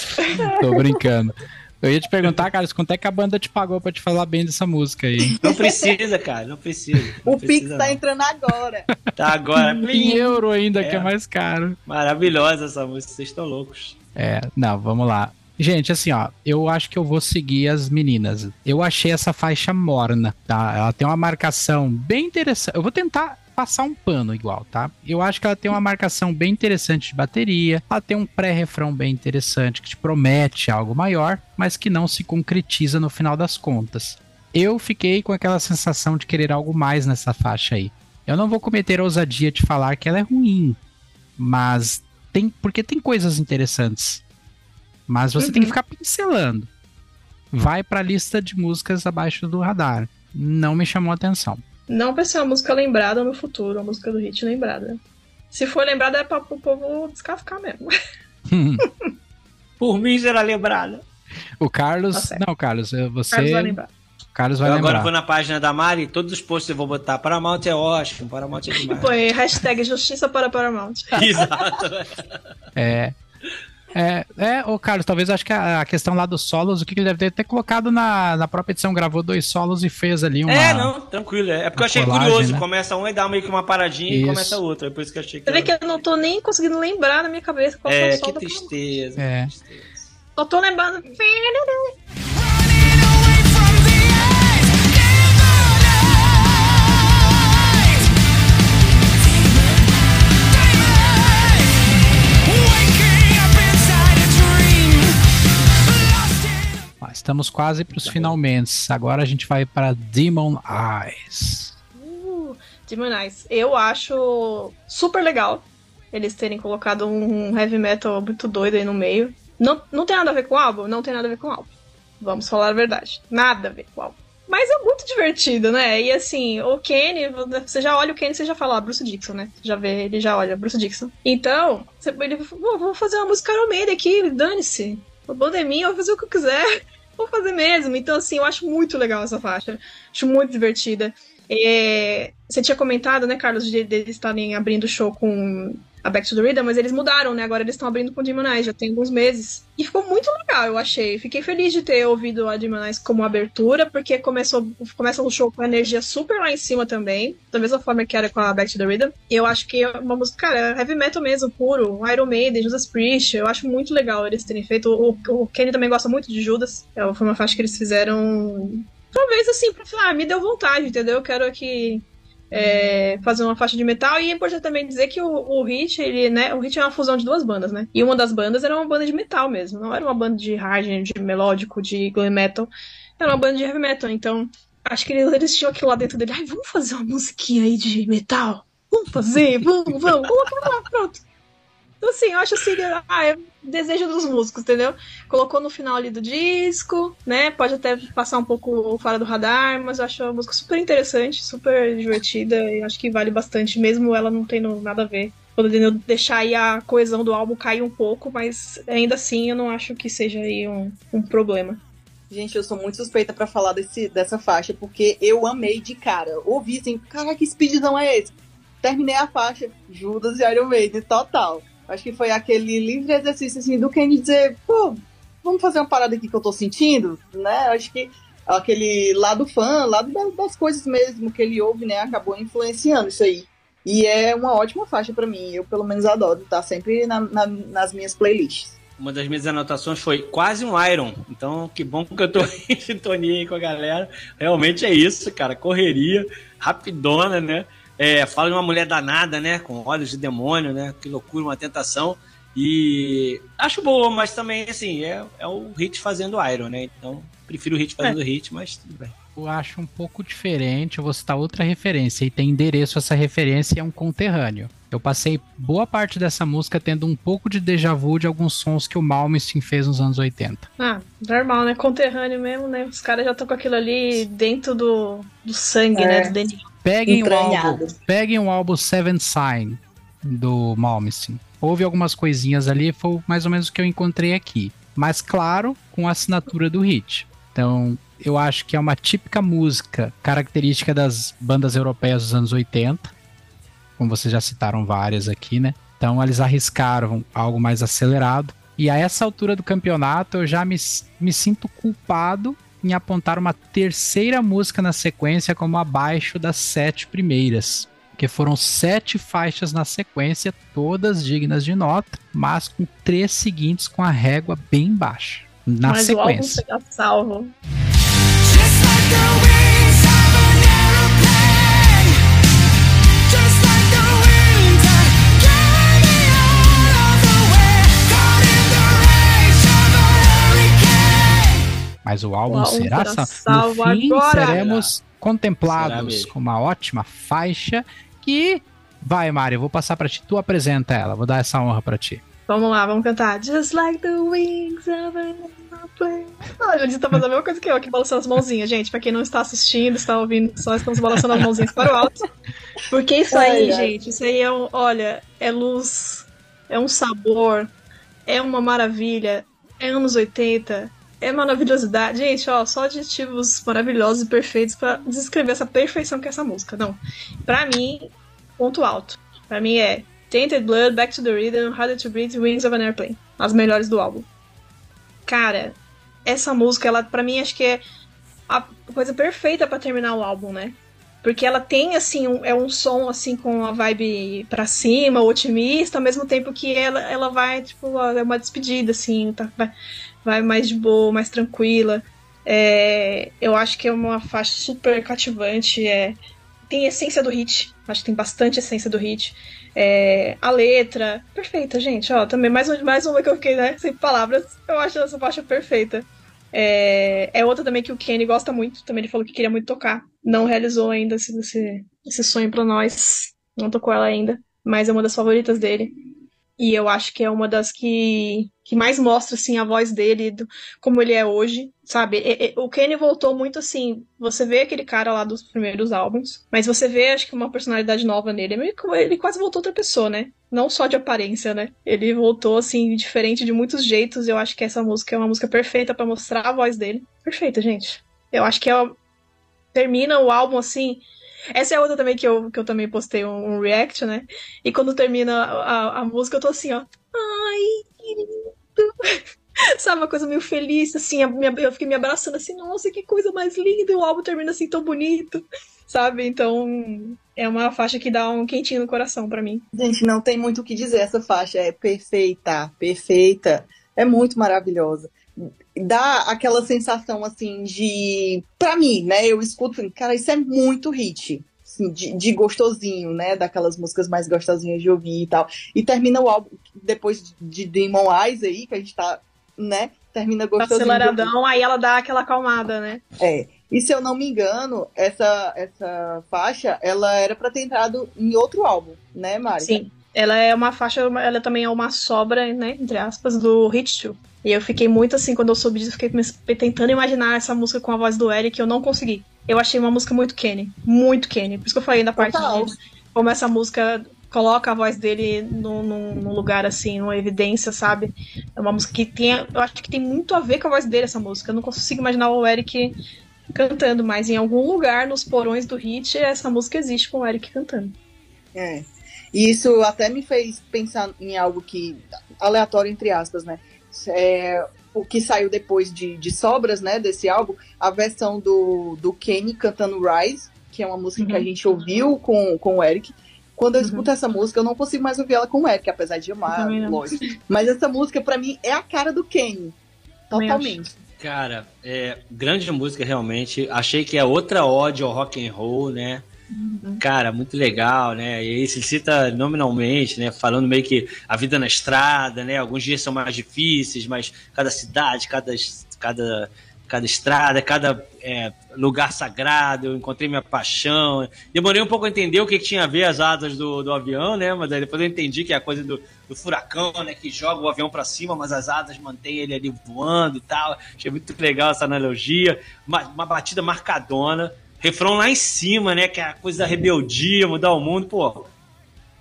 Tô brincando. Eu ia te perguntar, Carlos, quanto é que a banda te pagou pra te falar bem dessa música aí? Não precisa, cara. Não precisa. Não O Pix precisa, tá não. entrando agora. Tá agora. Em euro ainda, que é É. mais caro. Maravilhosa essa música. Vocês estão loucos. É, não, vamos lá. Gente, assim, ó, eu acho que eu vou seguir as meninas. Eu achei essa faixa morna, tá? Ela tem uma marcação bem interessante. Eu vou tentar passar um pano igual, tá? Eu acho que ela tem uma marcação bem interessante de bateria. Ela tem um pré-refrão bem interessante que te promete algo maior, mas que não se concretiza no final das contas. Eu fiquei com aquela sensação de querer algo mais nessa faixa aí. Eu não vou cometer a ousadia de falar que ela é ruim, mas tem porque tem coisas interessantes. Mas você tem que ficar pincelando. Vai pra lista de músicas abaixo do radar. Não me chamou a atenção. Não vai ser uma música lembrada no futuro, uma música do hit lembrada. Se for lembrada é pra o povo descascar mesmo. Por mim será lembrada. o Carlos. Tá não, Carlos, você. Carlos vai lembrar. Carlos vai eu lembrar. agora vou na página da Mari, todos os posts eu vou botar Paramount é ótimo, Paramount é demais. Põe hashtag justiça para Paramount. Exato. É. É, é, ô Carlos, talvez acho que a, a questão lá dos solos, o que que ele deve ter, ter colocado na, na própria edição, gravou dois solos e fez ali uma. É, não, tranquilo. É porque eu achei colagem, curioso. né? Começa um e dá meio que uma paradinha Isso. e começa outra. É por isso que eu achei que. Você vê que eu não tô nem conseguindo lembrar na minha cabeça qual É, foi o sol que tristeza. É. que tristeza. Só tô lembrando. Estamos quase pros finalmente. Agora a gente vai para Demon Eyes. Uh, Demon Eyes. Eu acho super legal eles terem colocado um heavy metal muito doido aí no meio. Não, não tem nada a ver com o álbum? Não tem nada a ver com o álbum. Vamos falar a verdade. Nada a ver com o álbum. Mas é muito divertido, né? E assim, o Kenny, você já olha o Kenny, você já fala, ah, Bruce Dixon, né? Você já vê, ele já olha, Bruce Dixon. Então, você, ele falou, vou fazer uma música Iron Maiden aqui, dane-se. O bom é minha, eu vou fazer o que eu quiser. Vou fazer mesmo. Então, assim, eu acho muito legal essa faixa. Acho muito divertida. É, você tinha comentado, né, Carlos, de, de eles estarem abrindo show com a Back to the Rhythm, mas eles mudaram, né? Agora eles estão abrindo com Demon Eyes, já tem alguns meses. E ficou muito legal, eu achei. Fiquei feliz de ter ouvido a Demon Eyes como abertura, porque começou, começa o show com a energia super lá em cima também, da mesma forma que era com a Back to the Rhythm. E eu acho que é uma música, cara, é heavy metal mesmo, puro, Iron Maiden, Judas Priest, eu acho muito legal eles terem feito. O, o Kenny também gosta muito de Judas, é, foi uma faixa que eles fizeram talvez assim, pra falar, ah, me deu vontade, entendeu? Eu quero aqui é, fazer uma faixa de metal. E é importante também dizer que o, o Hit, ele, né? O Hit é uma fusão de duas bandas, né? E uma das bandas era uma banda de metal mesmo. Não era uma banda de hard, de melódico, de glam metal. Era uma banda de heavy metal. Então, acho que eles, eles tinham aquilo lá dentro dele. Ai, vamos fazer uma musiquinha aí de metal? Vamos fazer, vamos, vamos. Coloca lá, pronto. Então, assim, eu acho assim, ah, é desejo dos músicos, entendeu? Colocou no final ali do disco, né? Pode até passar um pouco fora do radar, mas eu acho a música super interessante, super divertida e acho que vale bastante, mesmo ela não tendo nada a ver. Podendo deixar aí a coesão do álbum cair um pouco, mas ainda assim eu não acho que seja aí um, um problema. Gente, eu sou muito suspeita pra falar desse, dessa faixa, porque eu amei de cara. Ouvi assim, cara, que speedzão é esse? Terminei a faixa, Judas e Iron Maiden, total. Acho que foi aquele livre exercício assim do Kenny dizer, pô, vamos fazer uma parada aqui que eu tô sentindo, né? Acho que aquele lado fã, lado das, coisas mesmo que ele ouve, né, acabou influenciando isso aí. E é uma ótima faixa pra mim, eu pelo menos adoro, tá sempre na- na- nas minhas playlists. Uma das minhas anotações foi quase um Iron. Então, que bom que eu tô em sintonia aí com a galera. Realmente é isso, cara. Correria, rapidona, né? É, fala de uma mulher danada, né? Com olhos de demônio, né? Que loucura, uma tentação. E acho boa, mas também, assim, é, é o Hit fazendo Iron, né? Então, prefiro o Hit fazendo Hit, mas tudo bem. Eu acho um pouco diferente, eu vou citar outra referência, e tem endereço essa referência e é um conterrâneo. Eu passei boa parte dessa música tendo um pouco de déjà vu de alguns sons que o Malmsteen fez nos anos 80. Ah, normal, né? Conterrâneo mesmo, né? Os caras já estão com aquilo ali dentro do, do sangue, É. né? Do DNA. Peguem o, álbum, peguem o álbum Seven Sign do Malmsteen. Houve algumas coisinhas ali, foi mais ou menos o que eu encontrei aqui. Mas claro, com a assinatura do hit. Então, eu acho que é uma típica música característica das bandas europeias dos anos 80. Como vocês já citaram várias aqui, né? Então, eles arriscaram algo mais acelerado. E a essa altura do campeonato, eu já me, me sinto culpado em apontar uma terceira música na sequência como abaixo das sete primeiras. Porque foram sete faixas na sequência, todas dignas de nota, mas com três seguintes com a régua bem baixa. Na Mas o álbum sequência. salvo. Just like Mas o álbum O álbum será será salvo. No fim, agora. seremos contemplados com uma ótima faixa que. Vai, Mário, eu vou passar pra ti. Tu apresenta ela, vou dar essa honra pra ti. Vamos lá, vamos cantar. Just like the wings of an aeroplane. Olha, ele tá fazendo a mesma coisa que eu, aqui balançando as mãozinhas, gente. Pra quem não está assistindo, está ouvindo, só estamos balançando as mãozinhas para o alto. Porque isso aí, gente, isso aí é um. Olha, é luz, é um sabor, é uma maravilha, é anos 80, é maravilhosidade. Gente, ó, só adjetivos maravilhosos e perfeitos pra descrever essa perfeição que é essa música. Não. Pra mim, ponto alto. Pra mim é Tainted Blood, Back to the Rhythm, Harder to Breathe, Wings of an Airplane. As melhores do álbum. Cara, essa música, ela pra mim acho que é a coisa perfeita pra terminar o álbum, né? Porque ela tem, assim, um, é um som, assim, com a vibe pra cima, otimista, ao mesmo tempo que ela, ela vai, tipo, é uma despedida, assim, tá, vai, vai mais de boa, mais tranquila. É, eu acho que é uma faixa super cativante, é, tem essência do hit, acho que tem bastante essência do hit. É, a letra, perfeita, gente, ó, também mais, mais uma que eu fiquei, né, sem palavras, eu acho essa faixa perfeita. É, é outra também que o Kenny gosta muito, também ele falou que queria muito tocar. Não realizou ainda esse, esse, esse sonho pra nós, não tocou ela ainda, mas é uma das favoritas dele. E eu acho que é uma das que, que mais mostra, assim, a voz dele, do- como ele é hoje, sabe? E- e- o Kenny voltou muito, assim, você vê aquele cara lá dos primeiros álbuns, mas você vê, acho que uma personalidade nova nele. É Ele quase voltou outra pessoa, né? Não só de aparência, né? Ele voltou, assim, diferente de muitos jeitos. Eu acho que essa música é uma música perfeita pra mostrar a voz dele. Perfeita, gente. Eu acho que ela termina o álbum, assim... Essa é outra também que eu, que eu também postei um, um react, né? E quando termina a, a, música, eu tô assim, ó. Ai, que lindo. Sabe, uma coisa meio feliz, assim. eu fiquei me abraçando assim, nossa, que coisa mais linda. E o álbum termina assim tão bonito, sabe? Então, é uma faixa que dá um quentinho no coração pra mim. Gente, não tem muito o que dizer. Essa faixa é perfeita, perfeita. É muito maravilhosa. Dá aquela sensação assim de. Pra mim, né? Eu escuto, cara, isso é muito hit. assim, de, de gostosinho, né? Daquelas músicas mais gostosinhas de ouvir e tal. E termina o álbum depois de Demon Eyes aí, que a gente tá, né? Termina gostosinho. Aceleradão, aí ela dá aquela acalmada, né? É. E se eu não me engano, essa, essa faixa, ela era pra ter entrado em outro álbum, né, Mari? Sim. Ela é uma faixa, ela também é uma sobra, né, entre aspas, do Hit 2. E eu fiquei muito assim, quando eu soube disso, fiquei tentando imaginar essa música com a voz do Eric, e eu não consegui. Eu achei uma música muito Kenny, muito Kenny. Por isso que eu falei da parte de como essa música coloca a voz dele num lugar assim, numa evidência, sabe? É uma música que tem, eu acho que tem muito a ver com a voz dele, essa música. Eu não consigo imaginar o Eric cantando, mas em algum lugar nos porões do hit, essa música existe com o Eric cantando. É. E isso até me fez pensar em algo que. aleatório, entre aspas, né? É, o que saiu depois de, de Sobras, né? Desse álbum, a versão do, do Kenny cantando Rise, que é uma música que a Uhum. gente ouviu com, com o Eric. Quando eu Uhum. escuto essa música, eu não consigo mais ouvir ela com o Eric, apesar de amar, lógico. Mas essa música, pra mim, é a cara do Kenny. Totalmente. Cara, é grande música realmente. Achei que é outra ode ao rock and roll, né? Cara, muito legal, né? E aí se cita nominalmente, né? Falando meio que a vida na estrada, né? Alguns dias são mais difíceis, mas cada cidade, cada, cada, cada estrada, cada é, lugar sagrado, eu encontrei minha paixão. Demorei um pouco a entender o que, tinha a ver as asas do, do avião, né? Mas aí depois eu entendi que é a coisa do, do furacão, né? Que joga o avião pra cima, mas as asas mantêm ele ali voando e tal. Achei muito legal essa analogia. Uma, uma batida marcadona. Refrão lá em cima, né? Que é a coisa da rebeldia, mudar o mundo. Pô,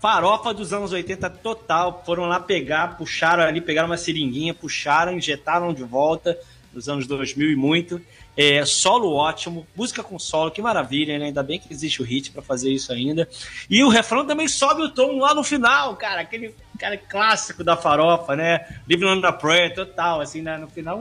farofa dos anos 80 total. Foram lá pegar, puxaram ali, pegaram uma seringuinha, puxaram, injetaram de volta nos anos 2000 e muito. É, solo ótimo, música com solo, que maravilha, né? Ainda bem que existe o hit pra fazer isso ainda. E o refrão também sobe o tom lá no final, cara, aquele cara clássico da farofa, né? Living on the Prayer, total, assim, né? no final,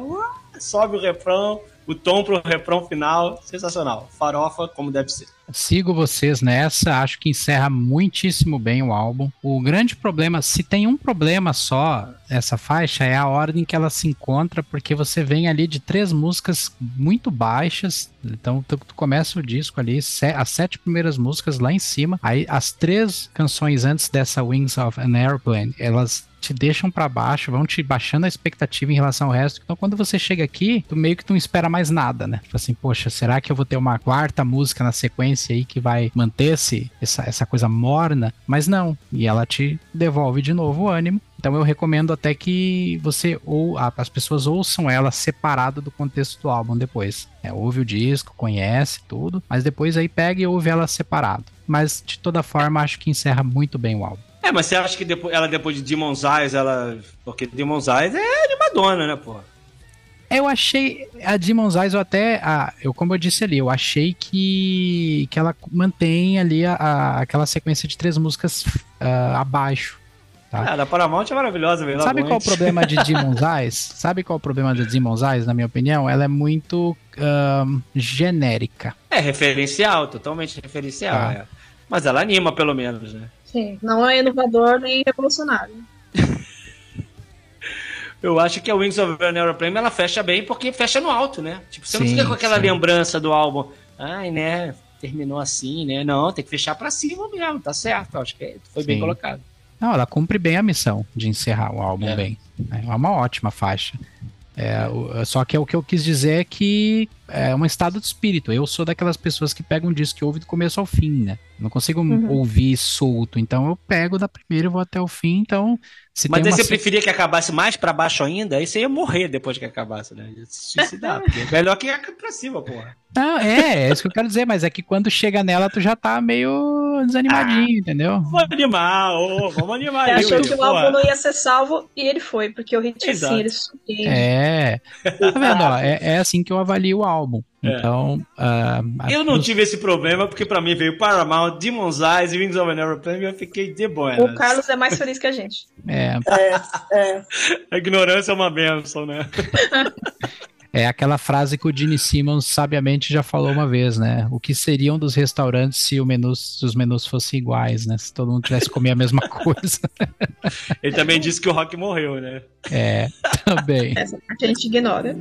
sobe o refrão, o tom pro refrão final, sensacional. Farofa como deve ser. Sigo vocês nessa, acho que encerra muitíssimo bem o álbum. O grande problema, se tem um problema só essa faixa, é a ordem que ela se encontra, porque você vem ali de três músicas muito baixas. Então tu, tu começa o disco ali, se- as sete primeiras músicas lá em cima, aí as três canções antes dessa Wings of an Airplane, elas te deixam pra baixo, vão te baixando a expectativa em relação ao resto. Então, quando você chega aqui, tu meio que tu não espera mais nada, né? Tipo assim, poxa, será que eu vou ter uma quarta música na sequência aí que vai manter esse, essa, essa coisa morna? Mas não. E ela te devolve de novo o ânimo. Então eu recomendo até que você ou as pessoas ouçam ela separado do contexto do álbum depois. É, ouve o disco, conhece tudo, mas depois aí pega e ouve ela separado. Mas de toda forma, acho que encerra muito bem o álbum. É, mas você acha que depois, ela depois de Demon's Eyes, ela. Porque Demon's Eyes é de Madonna, né, porra? Eu achei a Demon's Eyes, eu até, a- eu como eu disse ali, eu achei que, que ela mantém ali a, a- aquela sequência de três músicas ah, abaixo. Tá. Ah, da Paramount é maravilhosa, velho. Sabe qual o problema de Demon's Eyes? Sabe qual o problema de Demon's Eyes, na minha opinião? Ela é muito ahn, genérica. É referencial, totalmente referencial. Tá. é. Mas ela anima, pelo menos, né? Sim, não é inovador nem revolucionário. Eu acho que a Wings of an Aeroplane ela fecha bem porque fecha no alto, né? Tipo, você não Sim, fica com aquela sim. lembrança do álbum. Ai, né? Terminou assim, né? Não, tem que fechar pra cima mesmo, tá certo. Acho que foi bem Sim. colocado. Não, ela cumpre bem a missão de encerrar o álbum É. bem. É uma ótima faixa. É, o- só que é o que eu quis dizer é que é um estado de espírito. Eu sou daquelas pessoas que pegam um disco e ouve do começo ao fim, né? Não consigo Uhum. ouvir solto. Então eu pego da primeira e vou até o fim. Então, se Mas tem aí uma você se- preferia que acabasse mais pra baixo ainda? Aí você ia morrer depois que acabasse, né? Suicidar. porque é melhor que pra cima, porra. Não, é, é isso que eu quero dizer, mas é que quando chega nela, tu já tá meio desanimadinho, entendeu? Vamos animar, ô, vamos animar Você aí, achou que o álbum não ia ser salvo e ele foi, porque o hit Exato. assim, ele surpreende. É. Tá vendo? Ó, é, é assim que eu avalio o álbum. É. Então. ah, Eu não tive esse problema, porque pra mim veio Paramount, Demon's Eyes e Wings of an Aeroplane e eu fiquei de boa. O Carlos é mais feliz que a gente. é, É, é. A ignorância é uma benção, né? É aquela frase que o Gene Simmons sabiamente já falou uma vez, né? O que seriam dos restaurantes se, o menu, se os menus fossem iguais, né? Se todo mundo tivesse comer a mesma coisa. Ele também disse que o Rock morreu, né? É, também. Essa parte a gente ignora.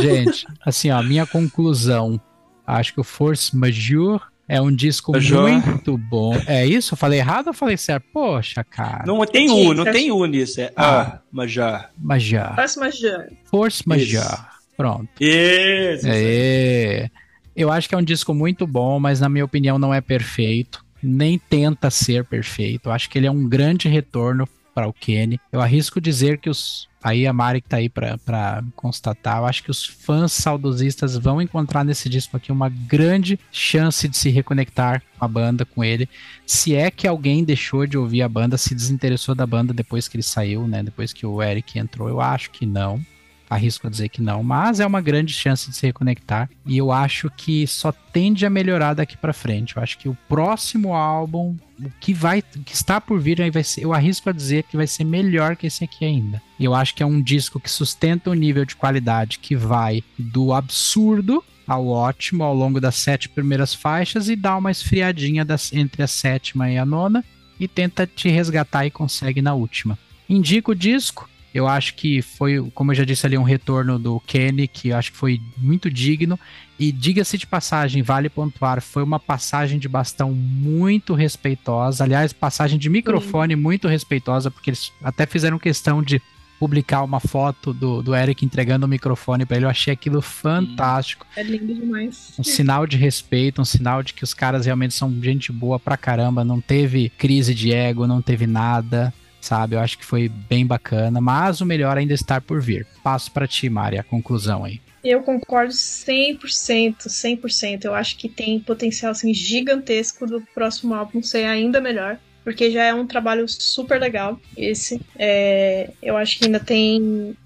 Gente, assim, ó, minha conclusão. Acho que o Force Majeure é um disco Majeure. muito bom. É isso? Eu falei errado ou falei certo? Poxa, cara. Não tem Sim, U, não tem U nisso. É ah, mas já. Majeure. Próxima Jean. Force Majeure. Pronto. Isso. É. Eu acho que é um disco muito bom, mas na minha opinião não é perfeito. Nem tenta ser perfeito. Eu acho que ele é um grande retorno para o Kenny. Eu arrisco dizer que os. Aí a Mari que tá aí pra constatar, eu acho que os fãs saudosistas vão encontrar nesse disco aqui uma grande chance de se reconectar com a banda, com ele. Se é que alguém deixou de ouvir a banda, se desinteressou da banda depois que ele saiu, né? Depois que o Eric entrou, eu acho que não arrisco a dizer que não, mas é uma grande chance de se reconectar e eu acho que só tende a melhorar daqui pra frente. Eu acho que o próximo álbum, o que vai, o que está por vir aí vai ser, eu arrisco a dizer que vai ser melhor que esse aqui ainda. Eu acho que é um disco que sustenta um nível de qualidade que vai do absurdo ao ótimo ao longo das sete primeiras faixas e dá uma esfriadinha das, entre a sétima e a nona e tenta te resgatar e consegue na última. Indico o disco, eu acho que foi, como eu já disse ali, um retorno do Kenny, que eu acho que foi muito digno. E diga-se de passagem, vale pontuar, foi uma passagem de bastão muito respeitosa. Aliás, passagem de microfone muito respeitosa, porque eles até fizeram questão de publicar uma foto do, do Eric entregando o microfone para ele. Eu achei aquilo fantástico. É lindo demais. Um sinal de respeito, um sinal de que os caras realmente são gente boa pra caramba. Não teve crise de ego, não teve nada sabe? Eu acho que foi bem bacana, mas o melhor ainda está por vir. Passo para ti, Mari, a conclusão aí. Eu concordo 100%, 100%. Eu acho que tem potencial assim, gigantesco do próximo álbum ser ainda melhor. Porque já é um trabalho super legal esse. É, eu acho que ainda tem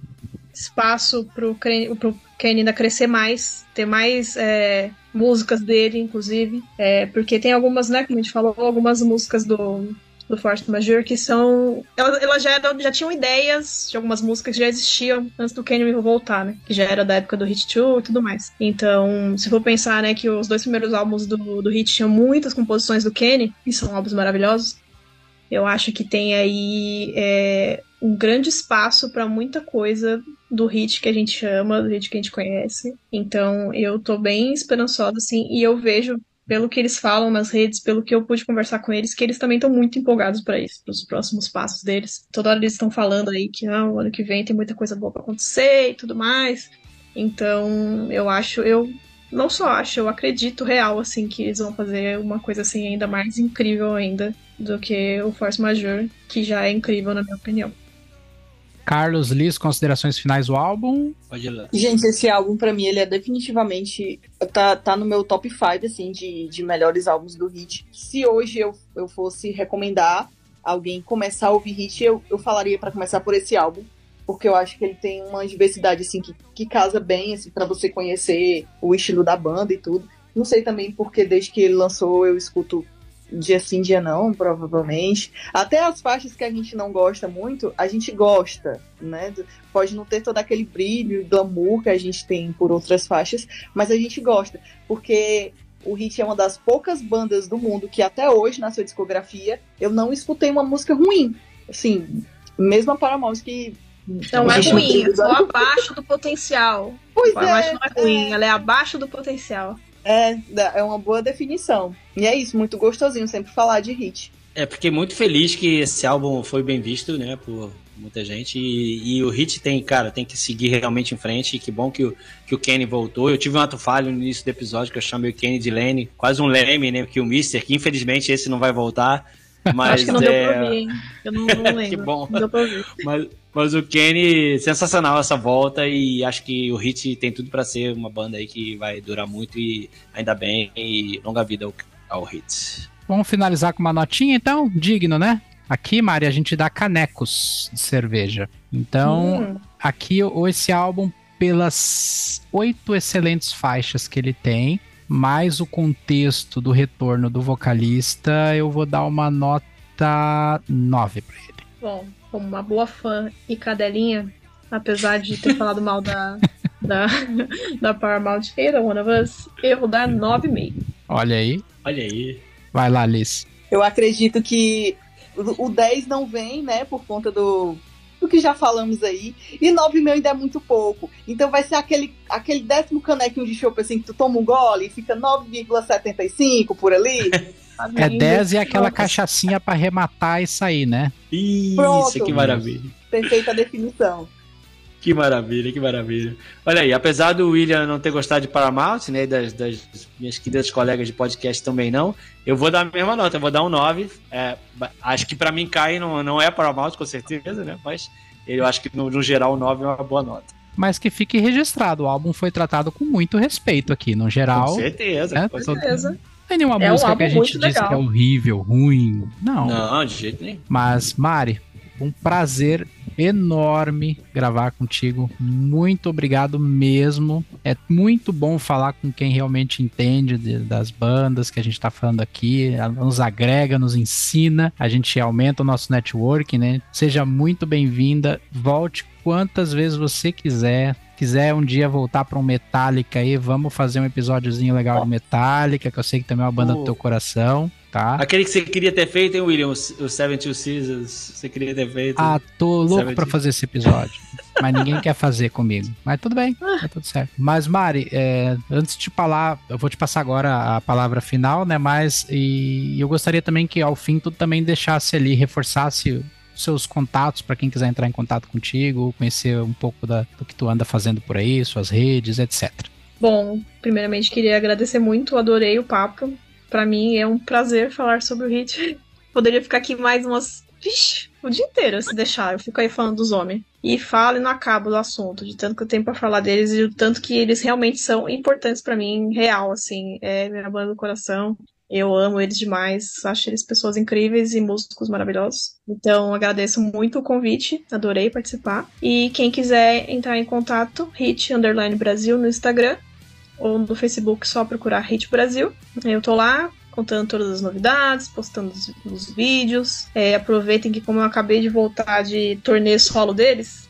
espaço Kenny, pro Kenny ainda crescer mais, ter mais é, músicas dele, inclusive. É, porque tem algumas, né, como a gente falou, algumas músicas do, do Force Major, que são. Elas, elas já, eram- já tinham ideias de algumas músicas que já existiam antes do Kenny voltar, né? Que já era da época do Hit 2 e tudo mais. Então, se for pensar, né, que os dois primeiros álbuns do, do Hit tinham muitas composições do Kenny, e são álbuns maravilhosos, eu acho que tem aí é, um grande espaço para muita coisa do hit que a gente ama, do hit que a gente conhece. Então, eu tô bem esperançosa, assim, e eu vejo pelo que eles falam nas redes, pelo que eu pude conversar com eles, que eles também estão muito empolgados para isso, para os próximos passos deles. Toda hora eles estão falando aí que ah, o ano que vem tem muita coisa boa para acontecer e tudo mais. Então, eu acho, eu não só acho, eu acredito real assim que eles vão fazer uma coisa assim ainda mais incrível ainda do que o Force Major, que já é incrível na minha opinião. Carlos Liz, considerações finais do álbum. Pode ir lá. Gente, esse álbum, pra mim, ele é definitivamente. Tá, tá no meu top 5, assim, de, de melhores álbuns do Hit. Se hoje eu, eu fosse recomendar alguém começar a ouvir Hit, eu, eu falaria pra começar por esse álbum. Porque eu acho que ele tem uma diversidade, assim, que, que casa bem, assim, pra você conhecer o estilo da banda e tudo. Não sei também porque desde que ele lançou eu escuto dia sim, dia não, provavelmente. Até as faixas que a gente não gosta muito, a gente gosta, né? Pode não ter todo aquele brilho e glamour que a gente tem por outras faixas, mas a gente gosta, porque o Hit é uma das poucas bandas do mundo que até hoje, na sua discografia, eu não escutei uma música ruim. Assim, mesmo a Paramount que... Não a é não ruim, é só abaixo do potencial. Pois Eu acho é, que não é ruim, ela é abaixo do potencial. É, é uma boa definição. E é isso, muito gostosinho sempre falar de Hit. É, fiquei muito feliz que esse álbum foi bem visto, né, por muita gente. E, e o Hit tem, cara, tem que seguir realmente em frente. E que bom que o, que o Kenny voltou. Eu tive um ato falho no início do episódio que eu chamei o Kenny de Lenny, quase um Leme, né, que o Mister, que infelizmente esse não vai voltar. Mas acho que não deu pra é, ouvir, hein? Eu não, não lembro. Que bom. Não deu pra ouvir. Mas, mas o Kenny, sensacional essa volta e acho que o Hit tem tudo pra ser uma banda aí que vai durar muito e ainda bem e longa vida ao, ao Hit. Vamos finalizar com uma notinha, então? Digno, né? Aqui, Mari, a gente dá canecos de cerveja. Então, Hum, aqui esse álbum, pelas oito excelentes faixas que ele tem, mais o contexto do retorno do vocalista, eu vou dar uma nota 9 pra ele. bom, como uma boa fã e cadelinha, apesar de ter falado mal da, da, da Paramount Era, One of Us, eu vou dar 9,5. Olha aí. Olha aí. Vai lá, Liz. Eu acredito que o o 10 não vem, né, por conta do, do que já falamos aí. E 9,5 ainda é muito pouco. Então vai ser aquele, aquele décimo canequinho de chopp assim que tu toma um gole e fica 9,75 por ali. É 10 e aquela cachaçinha pra arrematar e sair, né? Isso, Pronto. que maravilha. Perfeita definição. Que maravilha, que maravilha. Olha aí, apesar do William não ter gostado de Paramount, né, e das, das minhas queridas colegas de podcast também não, eu vou dar a mesma nota, eu vou dar um 9. É, acho que pra mim cai não, não é Paramount, com certeza, né, mas eu acho que no, no geral o 9 é uma boa nota. Mas que fique registrado, o álbum foi tratado com muito respeito aqui, no geral. Com certeza. é, com certeza. Beleza. Não tem nenhuma É um música que álbum a gente diz legal. que é horrível, ruim. Não. Não, de jeito nenhum. Mas, Mari, um prazer enorme gravar contigo. Muito obrigado mesmo. É muito bom falar com quem realmente entende de- das bandas que a gente tá falando aqui. Ela Nos agrega, nos ensina. A gente aumenta o nosso network, né? Seja muito bem-vinda. Volte quantas vezes você quiser. Quiser um dia voltar para um Metallica aí, vamos fazer um episódiozinho legal de Metallica, que eu sei que também é uma banda do teu coração, tá? Aquele que você queria ter feito, hein, William? O, o Seven Two Seasons, você queria ter feito. Ah, tô louco pra fazer esse episódio. Mas ninguém quer fazer comigo. Mas tudo bem, tá tudo certo. Mas, Mari, é, antes de te falar, eu vou te passar agora a palavra final, né? Mas e eu gostaria também que ao fim tu também deixasse ali, reforçasse os seus contatos para quem quiser entrar em contato contigo, conhecer um pouco da- do que tu anda fazendo por aí, suas redes, etc. Bom, primeiramente queria agradecer muito, adorei o papo. Pra mim é um prazer falar sobre o Hit. Poderia ficar aqui mais umas. Vixe, o dia inteiro se deixar. Eu fico aí falando dos homens. E falo e não acabo do assunto, de tanto que eu tenho pra falar deles e do tanto que eles realmente são importantes pra mim, real, assim. É minha banda do coração. Eu amo eles demais, acho eles pessoas incríveis e músicos maravilhosos. Então agradeço muito o convite, adorei participar. E quem quiser entrar em contato, Hit Underline Brasil no Instagram ou no Facebook, só procurar Hit Brasil. Eu tô lá contando todas as novidades, postando os, os vídeos. É, aproveitem que como eu acabei de voltar de torneio solo deles,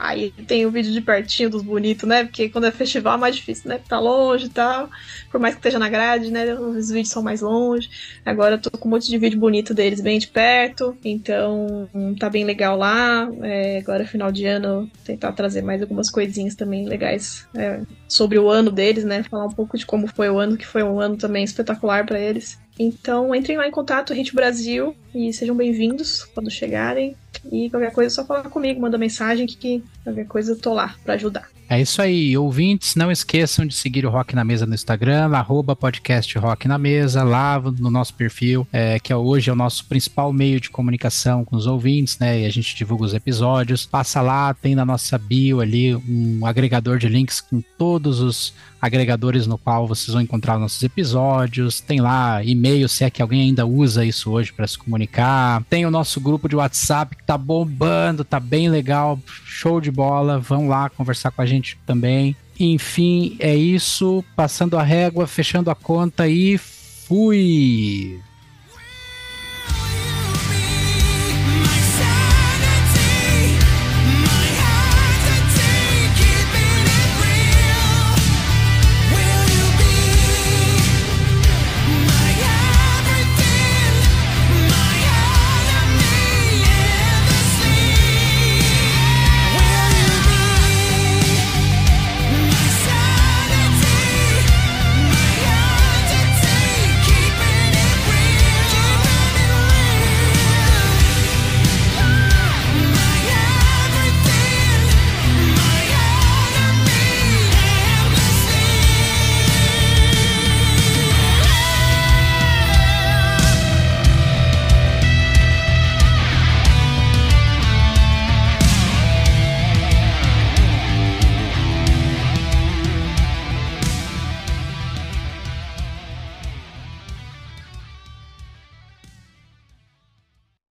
aí tem o vídeo de pertinho dos bonitos, né? Porque quando é festival é mais difícil, né? Tá longe e tal. Por mais que esteja na grade, né? Os vídeos são mais longe. Agora eu tô com um monte de vídeo bonito deles bem de perto. Então tá bem legal lá. É, agora final de ano tentar trazer mais algumas coisinhas também legais é, sobre o ano deles, né? Falar um pouco de como foi o ano, que foi um ano também espetacular pra eles. Então entrem lá em contato, Hit Brasil, e sejam bem-vindos quando chegarem. E qualquer coisa só falar comigo, manda mensagem que, que qualquer coisa eu tô lá pra ajudar. É isso aí, ouvintes, não esqueçam de seguir o Rock na Mesa no Instagram, arroba podcast Rock na Mesa, lá no nosso perfil, é, que é- hoje é o nosso principal meio de comunicação com os ouvintes, né? E a gente divulga os episódios. Passa lá, tem na nossa bio ali um agregador de links com todos os agregadores no qual vocês vão encontrar nossos episódios. Tem lá e-mail, se é que alguém ainda usa isso hoje para se comunicar. Tem o nosso grupo de WhatsApp tá bombando, tá bem legal, show de bola. Vão lá conversar com a gente também. Enfim, é isso. Passando a régua, fechando a conta e fui!